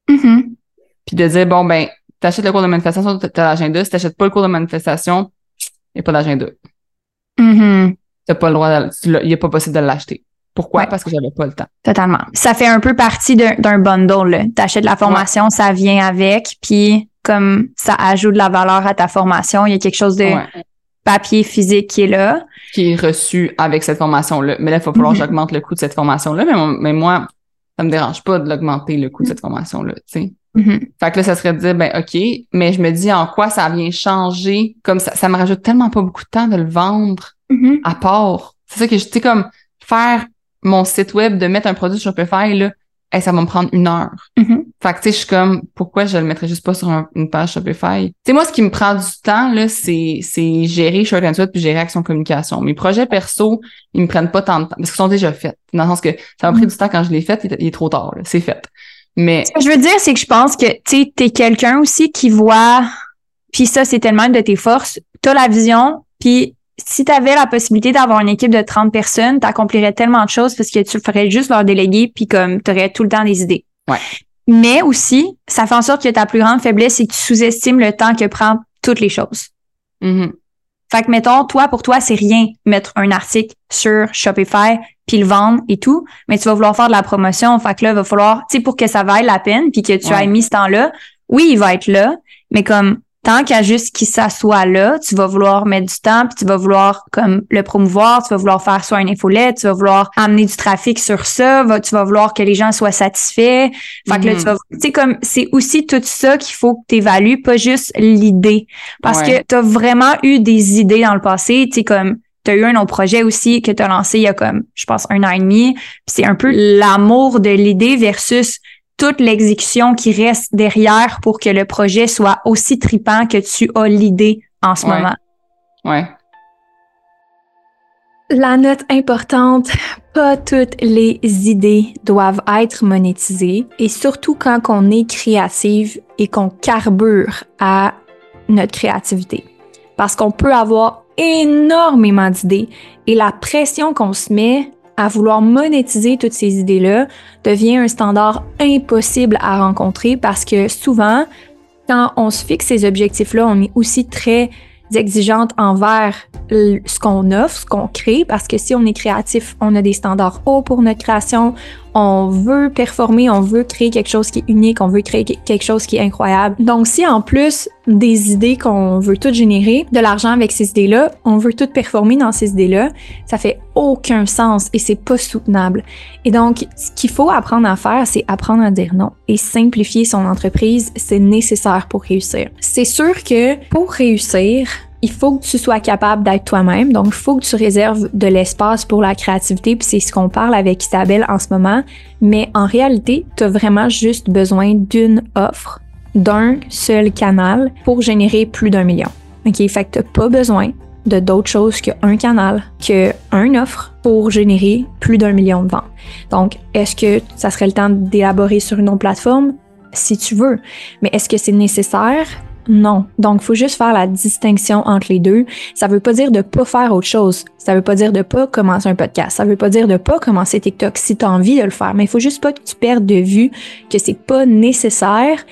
Mm-hmm. Puis de dire, bon, ben, t'achètes le cours de manifestation, t'as l'agenda. Si t'achètes pas le cours de manifestation, il n'y a pas d'agenda. Mm T'as pas le droit, il n'est pas possible de l'acheter. Pourquoi? Parce que j'avais pas le temps. Totalement. Ça fait un peu partie d'un bundle. Tu achètes la formation, ça vient avec, puis comme ça ajoute de la valeur à ta formation, il y a quelque chose de papier physique qui est là. Qui est reçu avec cette formation-là. Mais là, il va falloir que mm-hmm. j'augmente le coût de cette formation-là. Mais, mais moi, ça me dérange pas de l'augmenter le coût de cette formation-là, tu sais. Mm-hmm. Fait que là, ça serait de dire, ben, OK, mais je me dis en quoi ça vient changer? Comme ça, ça me rajoute tellement pas beaucoup de temps de le vendre Mm-hmm. à part. C'est ça que je, sais, comme faire mon site web, de mettre un produit sur Shopify, là, ça va me prendre une heure. Mm-hmm. Fait que, tu sais, je suis comme, pourquoi je le mettrais juste pas sur une page Shopify? Tu sais, moi, ce qui me prend du temps, là, c'est, c'est gérer Short and puis gérer Action Communication. Mes projets perso, ils me prennent pas tant de temps parce qu'ils sont déjà faits. Dans le sens que ça m'a pris du temps quand je l'ai fait, il est trop tard, c'est fait. Mais. Ce que je veux dire, c'est que je pense que, tu t'es quelqu'un aussi qui voit, puis ça, c'est tellement une de tes forces. T'as la vision, puis si tu avais la possibilité d'avoir une équipe de 30 personnes, tu accomplirais tellement de choses parce que tu ferais juste leur déléguer puis comme tu aurais tout le temps des idées. Ouais. Mais aussi, ça fait en sorte que ta plus grande faiblesse, c'est que tu sous-estimes le temps que prend toutes les choses. Mm-hmm. Fait que, mettons, toi, pour toi, c'est rien mettre un article sur Shopify puis le vendre et tout, mais tu vas vouloir faire de la promotion. Fait que là, il va falloir, tu sais, pour que ça vaille la peine puis que tu aies mis ce temps-là, oui, il va être là, mais comme tant qu'à juste qu'il s'assoit là, tu vas vouloir mettre du temps, puis tu vas vouloir comme le promouvoir, tu vas vouloir faire soit un infolette, tu vas vouloir amener du trafic sur ça, tu vas vouloir que les gens soient satisfaits. Fait que là, tu vas, tu sais, comme, c'est aussi tout ça qu'il faut que tu évalues, pas juste l'idée. Parce que tu as vraiment eu des idées dans le passé, tu sais, comme, tu as eu un autre projet aussi que tu as lancé il y a comme, je pense, un an et demi. C'est un peu l'amour de l'idée versus toute l'exécution qui reste derrière pour que le projet soit aussi tripant que tu as l'idée en ce moment. Ouais. La note importante, pas toutes les idées doivent être monétisées et surtout quand on est créative et qu'on carbure à notre créativité. Parce qu'on peut avoir énormément d'idées. Et la pression qu'on se met à vouloir monétiser toutes ces idées-là devient un standard impossible à rencontrer parce que souvent, quand on se fixe ces objectifs-là, on est aussi très exigeante envers ce qu'on offre, ce qu'on crée, parce que si on est créatif, on a des standards hauts pour notre création, on veut performer, on veut créer quelque chose qui est unique, on veut créer quelque chose qui est incroyable. Donc si en plus des idées qu'on veut toutes générer, de l'argent avec ces idées-là, on veut toutes performer dans ces idées-là, ça fait aucun sens et c'est pas soutenable. Et donc ce qu'il faut apprendre à faire, c'est apprendre à dire non et simplifier son entreprise, c'est nécessaire pour réussir. C'est sûr que pour réussir, il faut que tu sois capable d'être toi-même. Donc, il faut que tu réserves de l'espace pour la créativité. Puis c'est ce qu'on parle avec Isabelle en ce moment. Mais en réalité, tu as vraiment juste besoin d'une offre, d'un seul canal pour générer plus d'un million. OK? Fait que tu pas besoin de d'autres choses qu'un canal, qu'une offre pour générer plus d'un million de ventes. Donc, est-ce que ça serait le temps d'élaborer sur une autre plateforme? Si tu veux. Mais est-ce que c'est nécessaire? Non. Donc, il faut juste faire la distinction entre les deux. Ça veut pas dire de pas faire autre chose. Ça veut pas dire de pas commencer un podcast. Ça veut pas dire de pas commencer TikTok si tu as envie de le faire. Mais il faut juste pas que tu perdes de vue que c'est pas nécessaire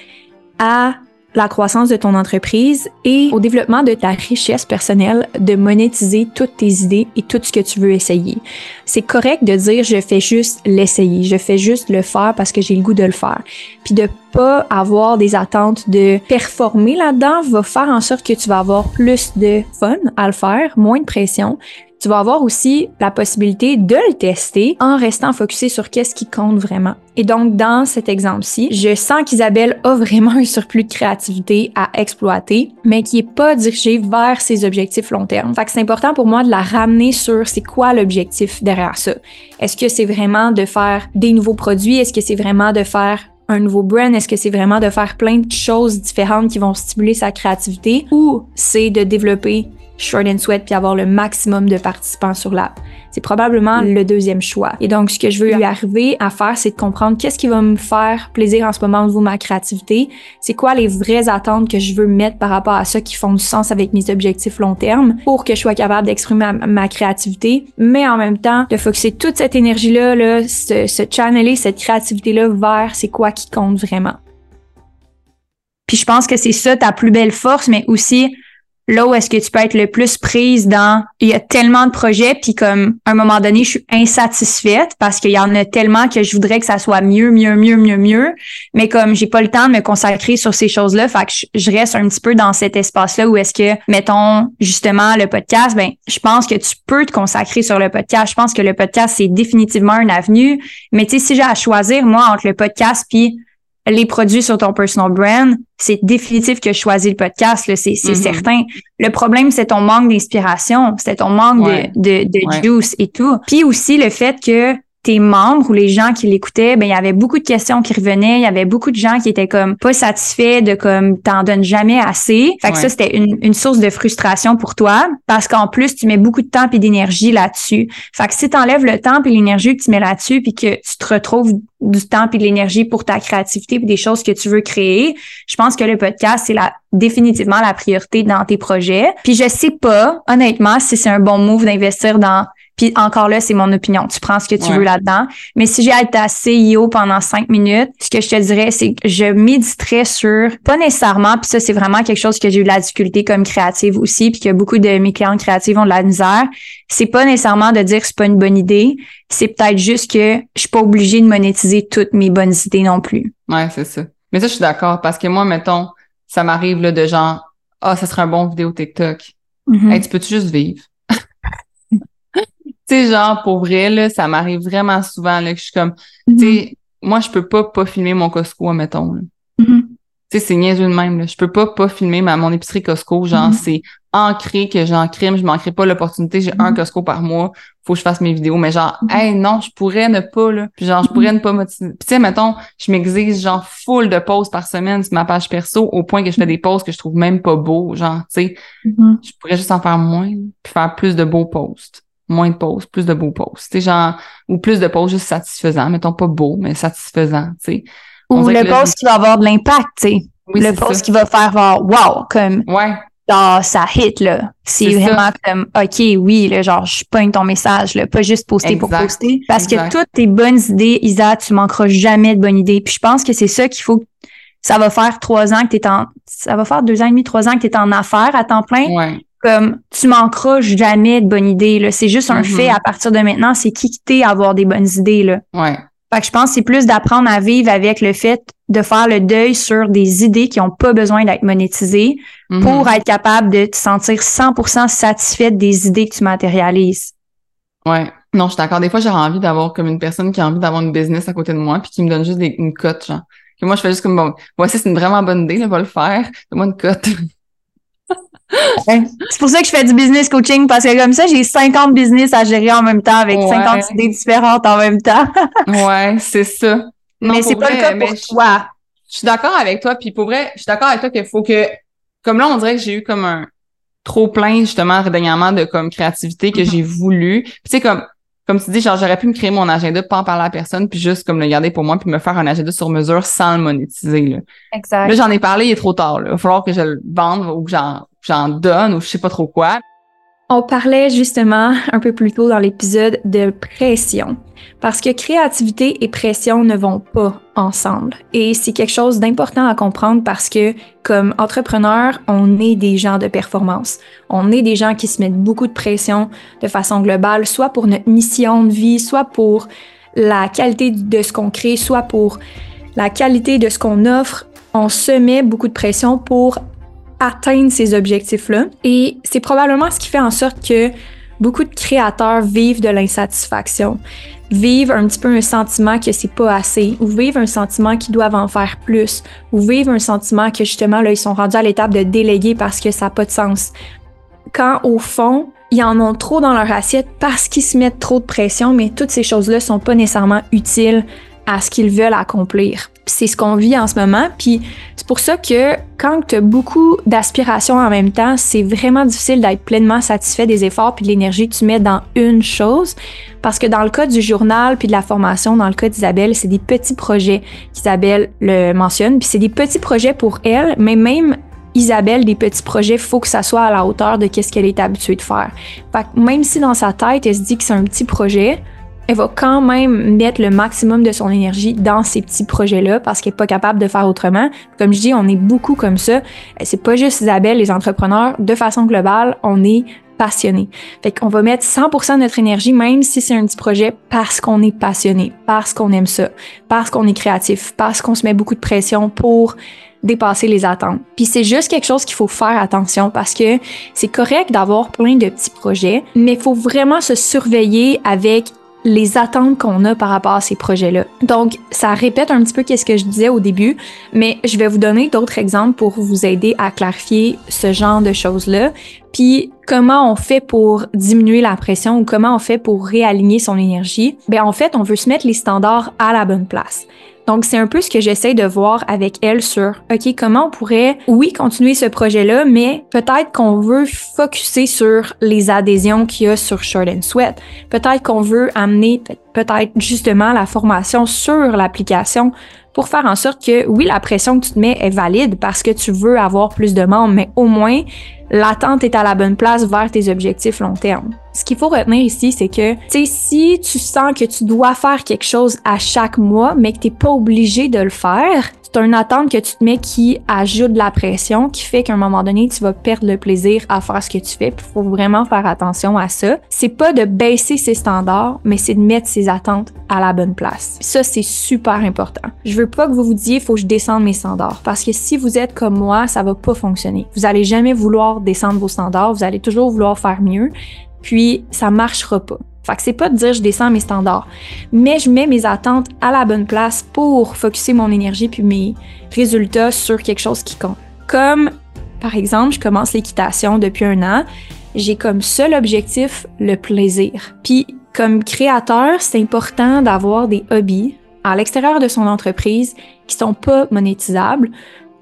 à la croissance de ton entreprise et au développement de ta richesse personnelle de monétiser toutes tes idées et tout ce que tu veux essayer. C'est correct de dire je fais juste l'essayer, je fais juste le faire parce que j'ai le goût de le faire. Puis de pas avoir des attentes de performer là-dedans va faire en sorte que tu vas avoir plus de fun à le faire, moins de pression, tu vas avoir aussi la possibilité de le tester en restant focusé sur qu'est-ce qui compte vraiment. Et donc, dans cet exemple-ci, je sens qu'Isabelle a vraiment un surplus de créativité à exploiter, mais qui est pas dirigé vers ses objectifs long terme. Fait que c'est important pour moi de la ramener sur c'est quoi l'objectif derrière ça. Est-ce que c'est vraiment de faire des nouveaux produits? Est-ce que c'est vraiment de faire un nouveau brand? Est-ce que c'est vraiment de faire plein de choses différentes qui vont stimuler sa créativité? Ou c'est de développer short and sweat puis avoir le maximum de participants sur l'app. C'est probablement le deuxième choix. Et donc, ce que je veux lui arriver à faire, c'est de comprendre qu'est-ce qui va me faire plaisir en ce moment au niveau de ma créativité. C'est quoi les vraies attentes que je veux mettre par rapport à ça qui font du sens avec mes objectifs long terme pour que je sois capable d'exprimer ma, créativité, mais en même temps, de focuser toute cette énergie-là, là, se, se channeler cette créativité-là vers c'est quoi qui compte vraiment. Puis je pense que c'est ça ta plus belle force, mais aussi là où est-ce que tu peux être le plus prise dans il y a tellement de projets puis comme à un moment donné je suis insatisfaite parce qu'il y en a tellement que je voudrais que ça soit mieux mieux mieux mieux mieux. Mais comme j'ai pas le temps de me consacrer sur ces choses-là fait que je, reste un petit peu dans cet espace-là où est-ce que mettons justement le podcast ben je pense que tu peux te consacrer sur le podcast. Je pense que le podcast c'est définitivement un avenue. Mais tu sais si j'ai à choisir moi entre le podcast puis les produits sur ton personal brand, c'est définitif que je choisis le podcast, c'est mm-hmm. certain. Le problème, c'est ton manque d'inspiration, c'est ton manque de, de, juice et tout. Puis aussi le fait que tes membres ou les gens qui l'écoutaient, ben il y avait beaucoup de questions qui revenaient, il y avait beaucoup de gens qui étaient comme pas satisfaits de comme t'en donnes jamais assez. Fait que ça c'était une, une source de frustration pour toi parce qu'en plus tu mets beaucoup de temps et d'énergie là-dessus. Fait que si tu enlèves le temps et l'énergie que tu mets là-dessus puis que tu te retrouves du temps et de l'énergie pour ta créativité et des choses que tu veux créer, je pense que le podcast c'est la définitivement la priorité dans tes projets. Puis je sais pas honnêtement si c'est un bon move d'investir dans puis encore là, c'est mon opinion. Tu prends ce que tu veux là-dedans. Mais si j'ai été à CEO pendant cinq minutes, ce que je te dirais, c'est que je méditerais sur, pas nécessairement, puis ça, c'est vraiment quelque chose que j'ai eu de la difficulté comme créative aussi, puis que beaucoup de mes clients créatifs ont de la misère. C'est pas nécessairement de dire que c'est pas une bonne idée. C'est peut-être juste que je suis pas obligée de monétiser toutes mes bonnes idées non plus. Ouais, c'est ça. Mais ça, je suis d'accord parce que moi, mettons, ça m'arrive là de genre, ah, oh, ça serait un bon vidéo TikTok. Mm tu peux-tu juste vivre? Tu sais, genre, pour vrai, là, ça m'arrive vraiment souvent, là, que je suis comme, tu sais, moi, je peux pas pas filmer mon Costco, mettons, là. Mm-hmm. Tu sais, c'est niaiseux de même, là. Je peux pas pas filmer ma, mon épicerie Costco. Genre, mm-hmm. c'est ancré que j'en crime, je manquerai pas l'opportunité. J'ai un Costco par mois. Faut que je fasse mes vidéos. Mais genre, hey, non, je pourrais ne pas, là. Puis genre, je pourrais ne pas motiver. Puis tu sais, mettons, je m'exige genre full de posts par semaine sur ma page perso au point que je fais des posts que je trouve même pas beaux. Genre, tu sais, je pourrais juste en faire moins puis faire plus de beaux posts moins de pauses, plus de beaux pauses. Tu genre, ou plus de pauses juste satisfaisants, mettons pas beau, mais satisfaisant, tu sais. Ou le post qui va avoir de l'impact, tu sais. le post qui va faire voir, wow, comme, ouais. genre, ça hit, là. C'est vraiment comme, OK, oui, là, genre, je pointe ton message, là, pas juste poster pour poster. Parce que toutes tes bonnes idées, Isa, tu manqueras jamais de bonnes idées. Puis je pense que c'est ça qu'il faut ça va faire trois ans que tu es en ça va faire deux ans et demi, trois ans que tu es en affaires à temps plein. Ouais comme tu manqueras jamais de bonnes idées. Là. C'est juste un mm-hmm. fait à partir de maintenant, c'est quitter à avoir des bonnes idées. Là. Ouais. Fait que je pense que c'est plus d'apprendre à vivre avec le fait de faire le deuil sur des idées qui n'ont pas besoin d'être monétisées mm-hmm. pour être capable de te sentir 100% satisfaite des idées que tu matérialises. Ouais. Non, je suis d'accord. Des fois, j'aurais envie d'avoir comme une personne qui a envie d'avoir une business à côté de moi puis qui me donne juste une cote, genre. Que moi, je fais juste comme, bon, voici, c'est une vraiment bonne idée, là, va le faire. Donne-moi une cote. C'est pour ça que je fais du business coaching parce que comme ça, j'ai 50 business à gérer en même temps avec 50 idées différentes en même temps. ouais, c'est ça. mais c'est pas le cas pour toi. Je suis d'accord avec toi. Puis pour vrai, je suis d'accord avec toi qu'il faut que, comme là, on dirait que j'ai eu comme un trop plein justement dernièrement de comme créativité que mm-hmm. j'ai voulu. Puis tu sais comme comme tu dis, genre, j'aurais pu me créer mon agenda, pas en parler à personne, puis juste comme le garder pour moi, puis me faire un agenda sur mesure sans le monétiser. Là, exact. là j'en ai parlé, il est trop tard. Là. Il va falloir que je le vende ou que j'en donne ou je sais pas trop quoi. On parlait justement un peu plus tôt dans l'épisode de pression, parce que créativité et pression ne vont pas ensemble. Et c'est quelque chose d'important à comprendre parce que comme entrepreneur, on est des gens de performance. On est des gens qui se mettent beaucoup de pression de façon globale, soit pour notre mission de vie, soit pour la qualité de ce qu'on crée, soit pour la qualité de ce qu'on offre. On se met beaucoup de pression pour atteindre ces objectifs-là. Et c'est probablement ce qui fait en sorte que beaucoup de créateurs vivent de l'insatisfaction, vivent un petit peu un sentiment que c'est pas assez, ou vivent un sentiment qu'ils doivent en faire plus, ou vivent un sentiment que justement là ils sont rendus à l'étape de déléguer parce que ça n'a pas de sens. Quand au fond, ils en ont trop dans leur assiette parce qu'ils se mettent trop de pression, mais toutes ces choses-là sont pas nécessairement utiles à ce qu'ils veulent accomplir. C'est ce qu'on vit en ce moment. Puis c'est pour ça que quand tu as beaucoup d'aspirations en même temps, c'est vraiment difficile d'être pleinement satisfait des efforts puis de l'énergie que tu mets dans une chose. Parce que dans le cas du journal puis de la formation, dans le cas d'Isabelle, c'est des petits projets qu'Isabelle le mentionne. Puis c'est des petits projets pour elle, mais même Isabelle, des petits projets, faut que ça soit à la hauteur de ce qu'elle est habituée de faire. Fait que même si dans sa tête, elle se dit que c'est un petit projet, elle va quand même mettre le maximum de son énergie dans ces petits projets-là parce qu'elle est pas capable de faire autrement. Comme je dis, on est beaucoup comme ça. C'est pas juste Isabelle, les entrepreneurs. De façon globale, on est passionné. Fait qu'on va mettre 100% de notre énergie, même si c'est un petit projet, parce qu'on est passionné, parce qu'on aime ça, parce qu'on est créatif, parce qu'on se met beaucoup de pression pour dépasser les attentes. Puis c'est juste quelque chose qu'il faut faire attention parce que c'est correct d'avoir plein de petits projets, mais il faut vraiment se surveiller avec les attentes qu'on a par rapport à ces projets-là. Donc, ça répète un petit peu qu'est-ce que je disais au début, mais je vais vous donner d'autres exemples pour vous aider à clarifier ce genre de choses-là. Puis, comment on fait pour diminuer la pression ou comment on fait pour réaligner son énergie? Ben, en fait, on veut se mettre les standards à la bonne place. Donc, c'est un peu ce que j'essaie de voir avec elle sur, OK, comment on pourrait, oui, continuer ce projet-là, mais peut-être qu'on veut focuser sur les adhésions qu'il y a sur Short and Sweat. Peut-être qu'on veut amener peut-être justement la formation sur l'application pour faire en sorte que, oui, la pression que tu te mets est valide parce que tu veux avoir plus de membres, mais au moins, l'attente est à la bonne place vers tes objectifs long terme. Ce qu'il faut retenir ici, c'est que, si tu sens que tu dois faire quelque chose à chaque mois, mais que tu n'es pas obligé de le faire, c'est une attente que tu te mets qui ajoute de la pression, qui fait qu'à un moment donné, tu vas perdre le plaisir à faire ce que tu fais. Il faut vraiment faire attention à ça. C'est pas de baisser ses standards, mais c'est de mettre ses attentes à la bonne place. Ça, c'est super important. Je veux pas que vous vous disiez, faut que je descende mes standards. Parce que si vous êtes comme moi, ça va pas fonctionner. Vous allez jamais vouloir descendre vos standards. Vous allez toujours vouloir faire mieux. Puis, ça marchera pas. Fait que c'est pas de dire je descends mes standards, mais je mets mes attentes à la bonne place pour focuser mon énergie puis mes résultats sur quelque chose qui compte. Comme par exemple, je commence l'équitation depuis un an, j'ai comme seul objectif le plaisir. Puis comme créateur, c'est important d'avoir des hobbies à l'extérieur de son entreprise qui sont pas monétisables,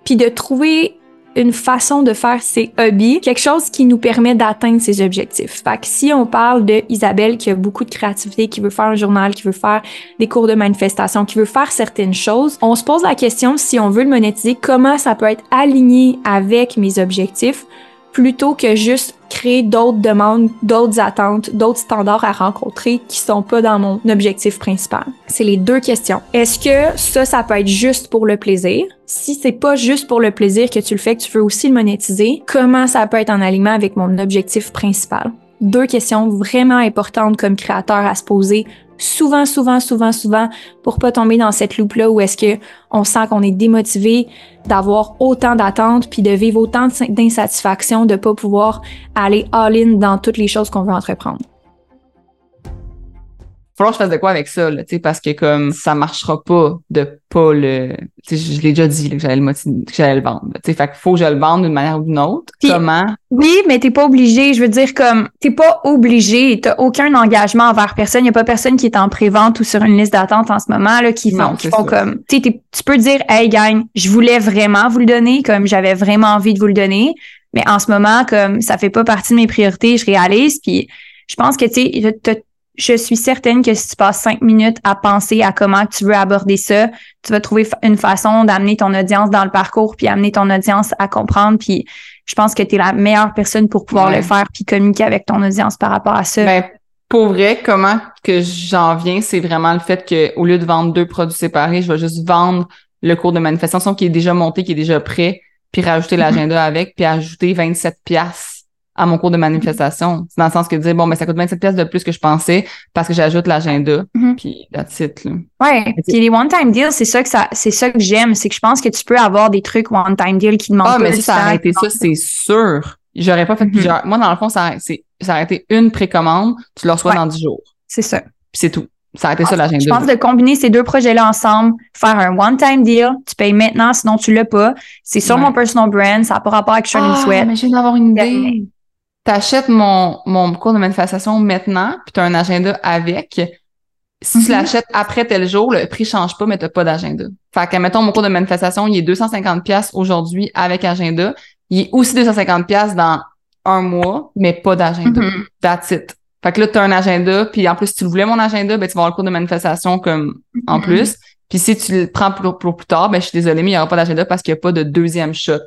puis de trouver une façon de faire ses hobbies, quelque chose qui nous permet d'atteindre ses objectifs. Fait que si on parle de Isabelle qui a beaucoup de créativité, qui veut faire un journal, qui veut faire des cours de manifestation, qui veut faire certaines choses, on se pose la question si on veut le monétiser, comment ça peut être aligné avec mes objectifs? Plutôt que juste créer d'autres demandes, d'autres attentes, d'autres standards à rencontrer qui sont pas dans mon objectif principal. C'est les deux questions. Est-ce que ça, ça peut être juste pour le plaisir? Si c'est pas juste pour le plaisir que tu le fais, que tu veux aussi le monétiser, comment ça peut être en aliment avec mon objectif principal? Deux questions vraiment importantes comme créateur à se poser souvent, souvent, souvent, souvent pour pas tomber dans cette loupe-là où est-ce que on sent qu'on est démotivé d'avoir autant d'attentes puis de vivre autant d'insatisfaction de pas pouvoir aller all-in dans toutes les choses qu'on veut entreprendre falloir que je fasse de quoi avec ça, là, parce que comme ça marchera pas de pas le. Je l'ai déjà dit là, que j'allais le que j'allais le vendre. Fait qu'il faut que je le vende d'une manière ou d'une autre. Comment? Oui, mais t'es pas obligé. Je veux dire, comme t'es pas obligé, t'as aucun engagement envers personne. Il y a pas personne qui est en pré-vente ou sur une liste d'attente en ce moment là, qui font, qui font comme. Tu tu peux dire Hey gang, je voulais vraiment vous le donner, comme j'avais vraiment envie de vous le donner. Mais en ce moment, comme ça fait pas partie de mes priorités, je réalise. Puis je pense que tu sais, je suis certaine que si tu passes cinq minutes à penser à comment tu veux aborder ça, tu vas trouver une façon d'amener ton audience dans le parcours, puis amener ton audience à comprendre. Puis je pense que tu es la meilleure personne pour pouvoir le faire, puis communiquer avec ton audience par rapport à ça. Ben, pour vrai, comment que j'en viens, c'est vraiment le fait que au lieu de vendre deux produits séparés, je vais juste vendre le cours de manifestation qui est déjà monté, qui est déjà prêt, puis rajouter mm-hmm. l'agenda avec, puis ajouter 27 pièces à mon cours de manifestation. C'est dans le sens que dire, bon, mais ça coûte 27 pièces de plus que je pensais parce que j'ajoute l'agenda. Mm-hmm. Puis, it, là. Ouais. Puis les one-time deals, c'est ça que ça, c'est ça que j'aime. C'est que je pense que tu peux avoir des trucs one-time deals qui demandent Ah, mais si ça a arrêté ça, c'est sûr. J'aurais pas fait mm-hmm. plusieurs. Moi, dans le fond, ça, c'est, ça a été une précommande, tu le reçois dans 10 jours. C'est ça. Puis c'est tout. Ça a été ça l'agenda. Je pense de combiner ces deux projets-là ensemble, faire un one-time deal, tu payes maintenant, sinon tu l'as pas. C'est sur mon personal brand, ça n'a pas rapport avec Shining ah, Sweat. mais viens d'avoir une idée t'achètes mon, mon cours de manifestation maintenant, puis t'as un agenda avec. Si tu mhm. l'achètes après tel jour, le prix change pas, mais t'as pas d'agenda. Fait que, mettons, mon cours de manifestation, il est 250 pièces aujourd'hui avec agenda. Il est aussi 250 pièces dans un mois, mais pas d'agenda. Mhm. That's it. Fait que là, tu as un agenda, puis en plus, si tu voulais mon agenda, ben, tu vas avoir le cours de manifestation comme en mhm. plus. Puis si tu le prends pour, plus tard, ben, je suis désolée, mais il n'y aura pas d'agenda parce qu'il n'y a pas de deuxième shot.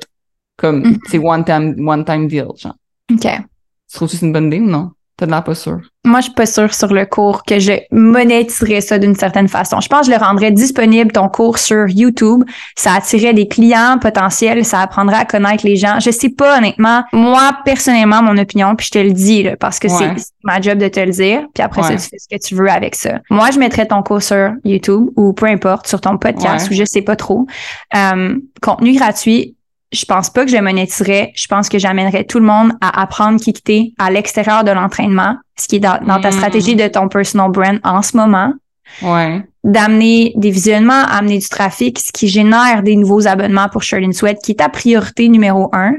Comme, c'est one time, one time deal, genre. OK. Tu trouves que c'est une bonne idée ou non? T'as de l'air pas sûr. Moi, je suis pas sûre sur le cours que je monétiserais ça d'une certaine façon. Je pense que je le rendrais disponible, ton cours sur YouTube. Ça attirait des clients potentiels, ça apprendrait à connaître les gens. Je sais pas, honnêtement. Moi, personnellement, mon opinion, puis je te le dis, là, parce que c'est ma job de te le dire. Puis après ça, tu fais ce que tu veux avec ça. Moi, je mettrais ton cours sur YouTube ou peu importe, sur ton podcast ou je sais pas trop. Euh, contenu gratuit, je pense pas que je monétiserais. Je pense que j'amènerais tout le monde à apprendre quitter à l'extérieur de l'entraînement, ce qui est dans, ta mm. stratégie de ton personal brand en ce moment. Ouais. D'amener des visionnements, amener du trafic, ce qui génère des nouveaux abonnements pour Shirt Sweat, qui est ta priorité numéro un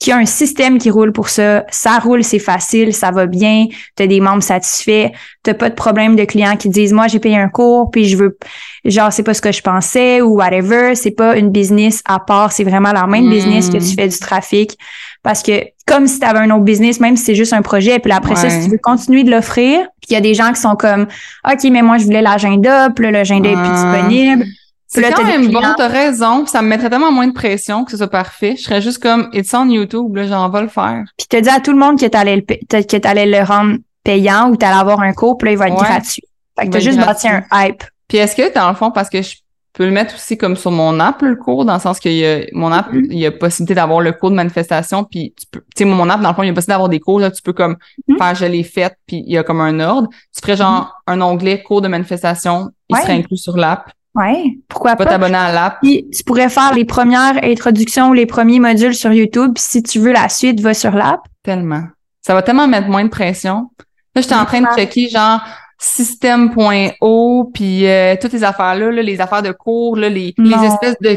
qui a un système qui roule pour ça. Ça roule, c'est facile, ça va bien, tu as des membres satisfaits, tu pas de problème de clients qui disent moi j'ai payé un cours puis je veux genre c'est pas ce que je pensais ou whatever, c'est pas une business à part, c'est vraiment la même business que tu hmm. fais du trafic parce que comme si tu avais un autre business même si c'est juste un projet puis après ça si tu veux continuer de l'offrir, puis il y a des gens qui sont comme OK mais moi je voulais l'agenda, puis l'agenda est plus disponible. C'est quand même bon, t'as raison. ça me mettrait tellement moins de pression que ce soit parfait. Je serais juste comme, it's on YouTube, là, j'en vais le faire. Puis t'as dit à tout le monde que t'allais le, que t'allais le rendre payant ou t'allais avoir un cours, puis là, il va être gratuit. Fait que t'as juste bâti un hype. Puis est-ce que, dans le fond, parce que je peux le mettre aussi comme sur mon app, le cours, dans le sens qu'il y a, mon app, mm-hmm. il y a possibilité d'avoir le cours de manifestation, puis tu peux, tu sais, mon app, dans le fond, il y a possibilité d'avoir des cours, là, tu peux comme mm-hmm. faire je l'ai fait, puis il y a comme un ordre. Tu ferais genre mm-hmm. un onglet cours de manifestation, il serait inclus sur l'app. Oui, pourquoi pas. Pas? t'abonner à l'app. Puis tu pourrais faire les premières introductions ou les premiers modules sur YouTube. Si tu veux la suite, va sur l'app. Tellement. Ça va tellement mettre moins de pression. Là, j'étais en train de checker genre système.o puis euh, toutes les affaires-là, les affaires de cours, là, les, les espèces de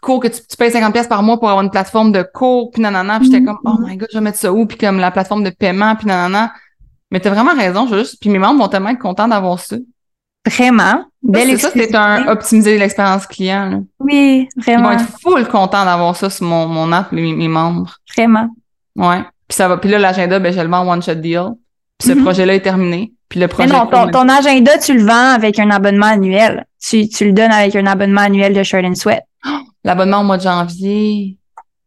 cours que tu, payes 50 pièces par mois pour avoir une plateforme de cours, puis nanana. Puis j'étais comme, oh my God, je vais mettre ça où? Puis comme la plateforme de paiement, puis nanana. Mais t'as vraiment raison, je juste... Puis mes membres vont tellement être contents d'avoir ça. Vraiment. Belle ça, c'est un optimiser l'expérience client. Oui, vraiment. Ils vont être full contents d'avoir ça sur mon, mon app, mes, mes membres. Vraiment. Ouais. Puis ça va. Puis là, l'agenda, ben, je le vends en one shot deal. Puis ce mm-hmm. projet-là est terminé. Puis le projet. Mais non, ton, agenda, tu le vends avec un abonnement annuel. Tu, tu le donnes avec un abonnement annuel de Shirt and Sweat. L'abonnement au mois de janvier.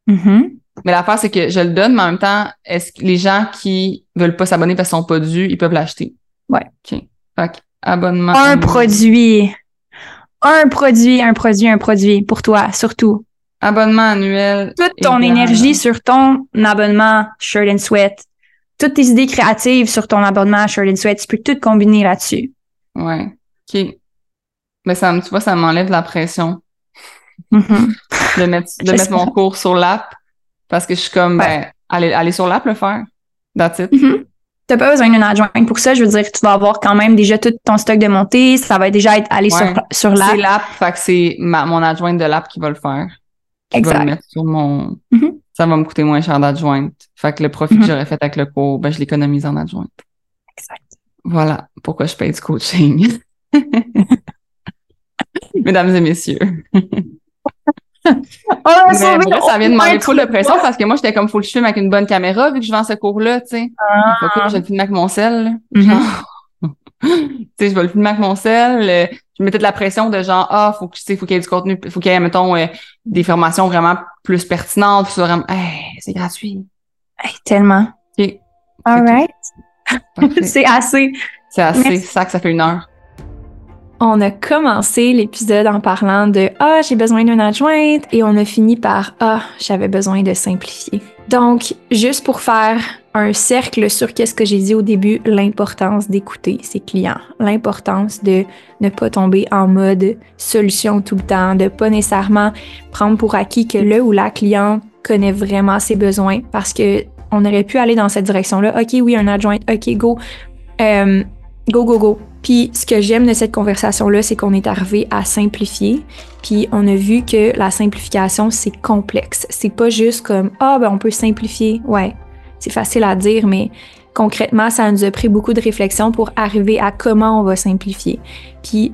Mm-hmm. Mais l'affaire, c'est que je le donne, mais en même temps, est-ce que les gens qui veulent pas s'abonner parce qu'ils sont pas dus, ils peuvent l'acheter? Ouais. OK. Fait Abonnement. Un produit. Un produit, un produit, un produit pour toi, surtout. Abonnement annuel. Toute ton énergie sur ton abonnement Shirt and Sweat. Toutes tes idées créatives sur ton abonnement Shirt and Sweat. Tu peux tout combiner là-dessus. Ouais. OK. Mais ça, tu vois, ça m'enlève la pression. Mm-hmm. de mettre, de mettre mon cours sur l'app. Parce que je suis comme, ben, aller, aller sur l'app le faire. That's it. Mm-hmm t'as pas besoin d'une adjointe pour ça. Je veux dire, tu vas avoir quand même déjà tout ton stock de montée. Ça va déjà être allé sur, sur l'app. C'est l'app, fait que c'est mon adjointe de l'app qui va le faire. Qui va le mettre sur mon. Mm-hmm. Ça va me coûter moins cher d'adjointe. Fait que le profit que mm-hmm. j'aurais fait avec le cours, ben, je l'économise en adjointe. Exact. Voilà pourquoi je paye du coaching. Mesdames et messieurs. Mais ça vient de demander full de pression parce que moi, j'étais comme, faut le filmer avec une bonne caméra vu que je vends ce cours-là, tu sais. Ah. Faut que je le filme avec mon sel. Mm-hmm. tu sais, je vais le filmer avec mon sel. Euh, je mettais de la pression de genre, ah, faut que, tu sais, faut qu'il y ait du contenu, faut qu'il y ait, mettons, euh, des formations vraiment plus pertinentes. Vraiment, hey, c'est gratuit. Hey, tellement. OK. All right. c'est assez. C'est assez. C'est ça que ça fait une heure. On a commencé l'épisode en parlant de Ah, j'ai besoin d'une adjointe et on a fini par Ah, j'avais besoin de simplifier. Donc, juste pour faire un cercle sur qu'est-ce que j'ai dit au début, l'importance d'écouter ses clients, l'importance de ne pas tomber en mode solution tout le temps, de pas nécessairement prendre pour acquis que le ou la cliente connaît vraiment ses besoins parce que on aurait pu aller dans cette direction-là. OK, oui, un adjoint, OK, go. Euh, go, go, go. Puis ce que j'aime de cette conversation-là, c'est qu'on est arrivé à simplifier. Puis on a vu que la simplification, c'est complexe. C'est pas juste comme Ah, ben on peut simplifier. Ouais, c'est facile à dire, mais concrètement, ça nous a pris beaucoup de réflexion pour arriver à comment on va simplifier. Puis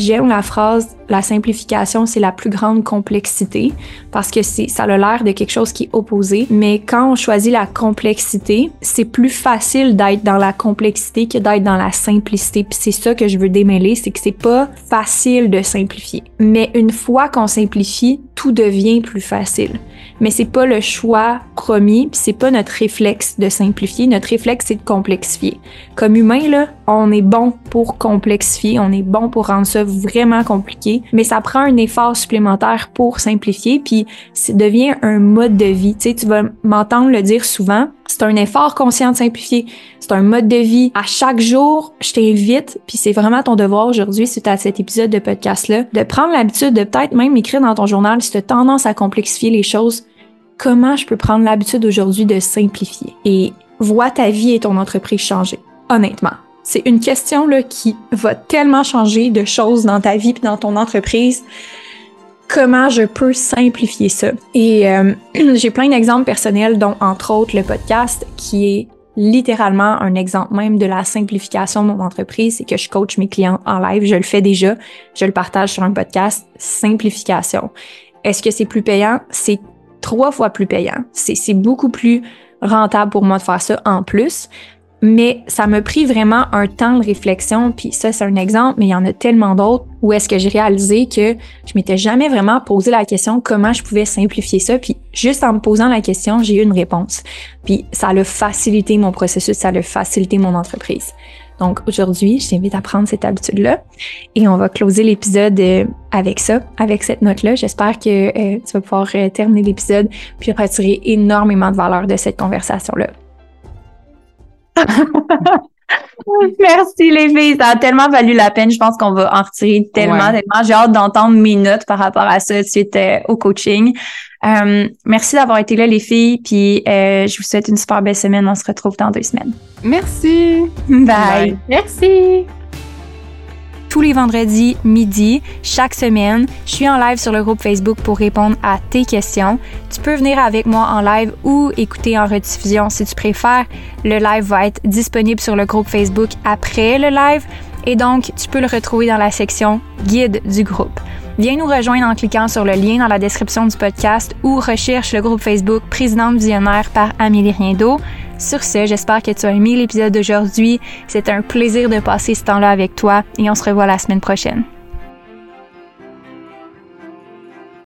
J'aime la phrase la simplification, c'est la plus grande complexité parce que ça a l'air de quelque chose qui est opposé, mais quand on choisit la complexité, c'est plus facile d'être dans la complexité que d'être dans la simplicité. Puis c'est ça que je veux démêler, c'est que c'est pas facile de simplifier. Mais une fois qu'on simplifie, tout devient plus facile. Mais c'est pas le choix premier, puis c'est pas notre réflexe de simplifier, notre réflexe c'est de complexifier. Comme humain là, on est bon pour complexifier, on est bon pour rendre ça vraiment compliqué, mais ça prend un effort supplémentaire pour simplifier, puis ça devient un mode de vie. Tu sais, tu vas m'entendre le dire souvent, c'est un effort conscient de simplifier, c'est un mode de vie. À chaque jour, je t'invite, puis c'est vraiment ton devoir aujourd'hui, suite à cet épisode de podcast-là, de prendre l'habitude de peut-être même écrire dans ton journal si tu as tendance à complexifier les choses, comment je peux prendre l'habitude aujourd'hui de simplifier? Et vois ta vie et ton entreprise changer. Honnêtement, c'est une question qui va tellement changer de choses dans ta vie et dans ton entreprise. Comment je peux simplifier ça? Et euh, j'ai plein d'exemples personnels, dont entre autres le podcast, qui est littéralement un exemple même de la simplification de mon entreprise, c'est que je coach mes clients en live, je le fais déjà, je le partage sur un podcast, simplification. Est-ce que c'est plus payant? C'est trois fois plus payant. C'est beaucoup plus rentable pour moi de faire ça en plus. Mais ça m'a pris vraiment un temps de réflexion, puis ça c'est un exemple, mais il y en a tellement d'autres où est-ce que j'ai réalisé que je m'étais jamais vraiment posé la question comment je pouvais simplifier ça, puis juste en me posant la question, j'ai eu une réponse. Puis ça a facilité mon processus, ça a facilité mon entreprise. Donc aujourd'hui, je t'invite à prendre cette habitude-là et on va closer l'épisode euh, avec ça, avec cette note-là. J'espère que euh, tu vas pouvoir euh, terminer l'épisode puis retirer énormément de valeur de cette conversation-là. Merci les filles, ça a tellement valu la peine. Je pense qu'on va en retirer tellement, tellement. J'ai hâte d'entendre mes notes par rapport à ça suite euh, au coaching. Euh, merci d'avoir été là les filles, puis euh, je vous souhaite une super belle semaine. On se retrouve dans deux semaines. Merci. Bye. Merci tous les vendredis midi, chaque semaine. Je suis en live sur le groupe Facebook pour répondre à tes questions. Tu peux venir avec moi en live ou écouter en rediffusion si tu préfères. Le live va être disponible sur le groupe Facebook après le live et donc tu peux le retrouver dans la section guide du groupe. Viens nous rejoindre en cliquant sur le lien dans la description du podcast ou recherche le groupe Facebook Présidente visionnaire par Amélie Riendo. Sur ce, j'espère que tu as aimé l'épisode d'aujourd'hui. C'est un plaisir de passer ce temps-là avec toi et on se revoit la semaine prochaine.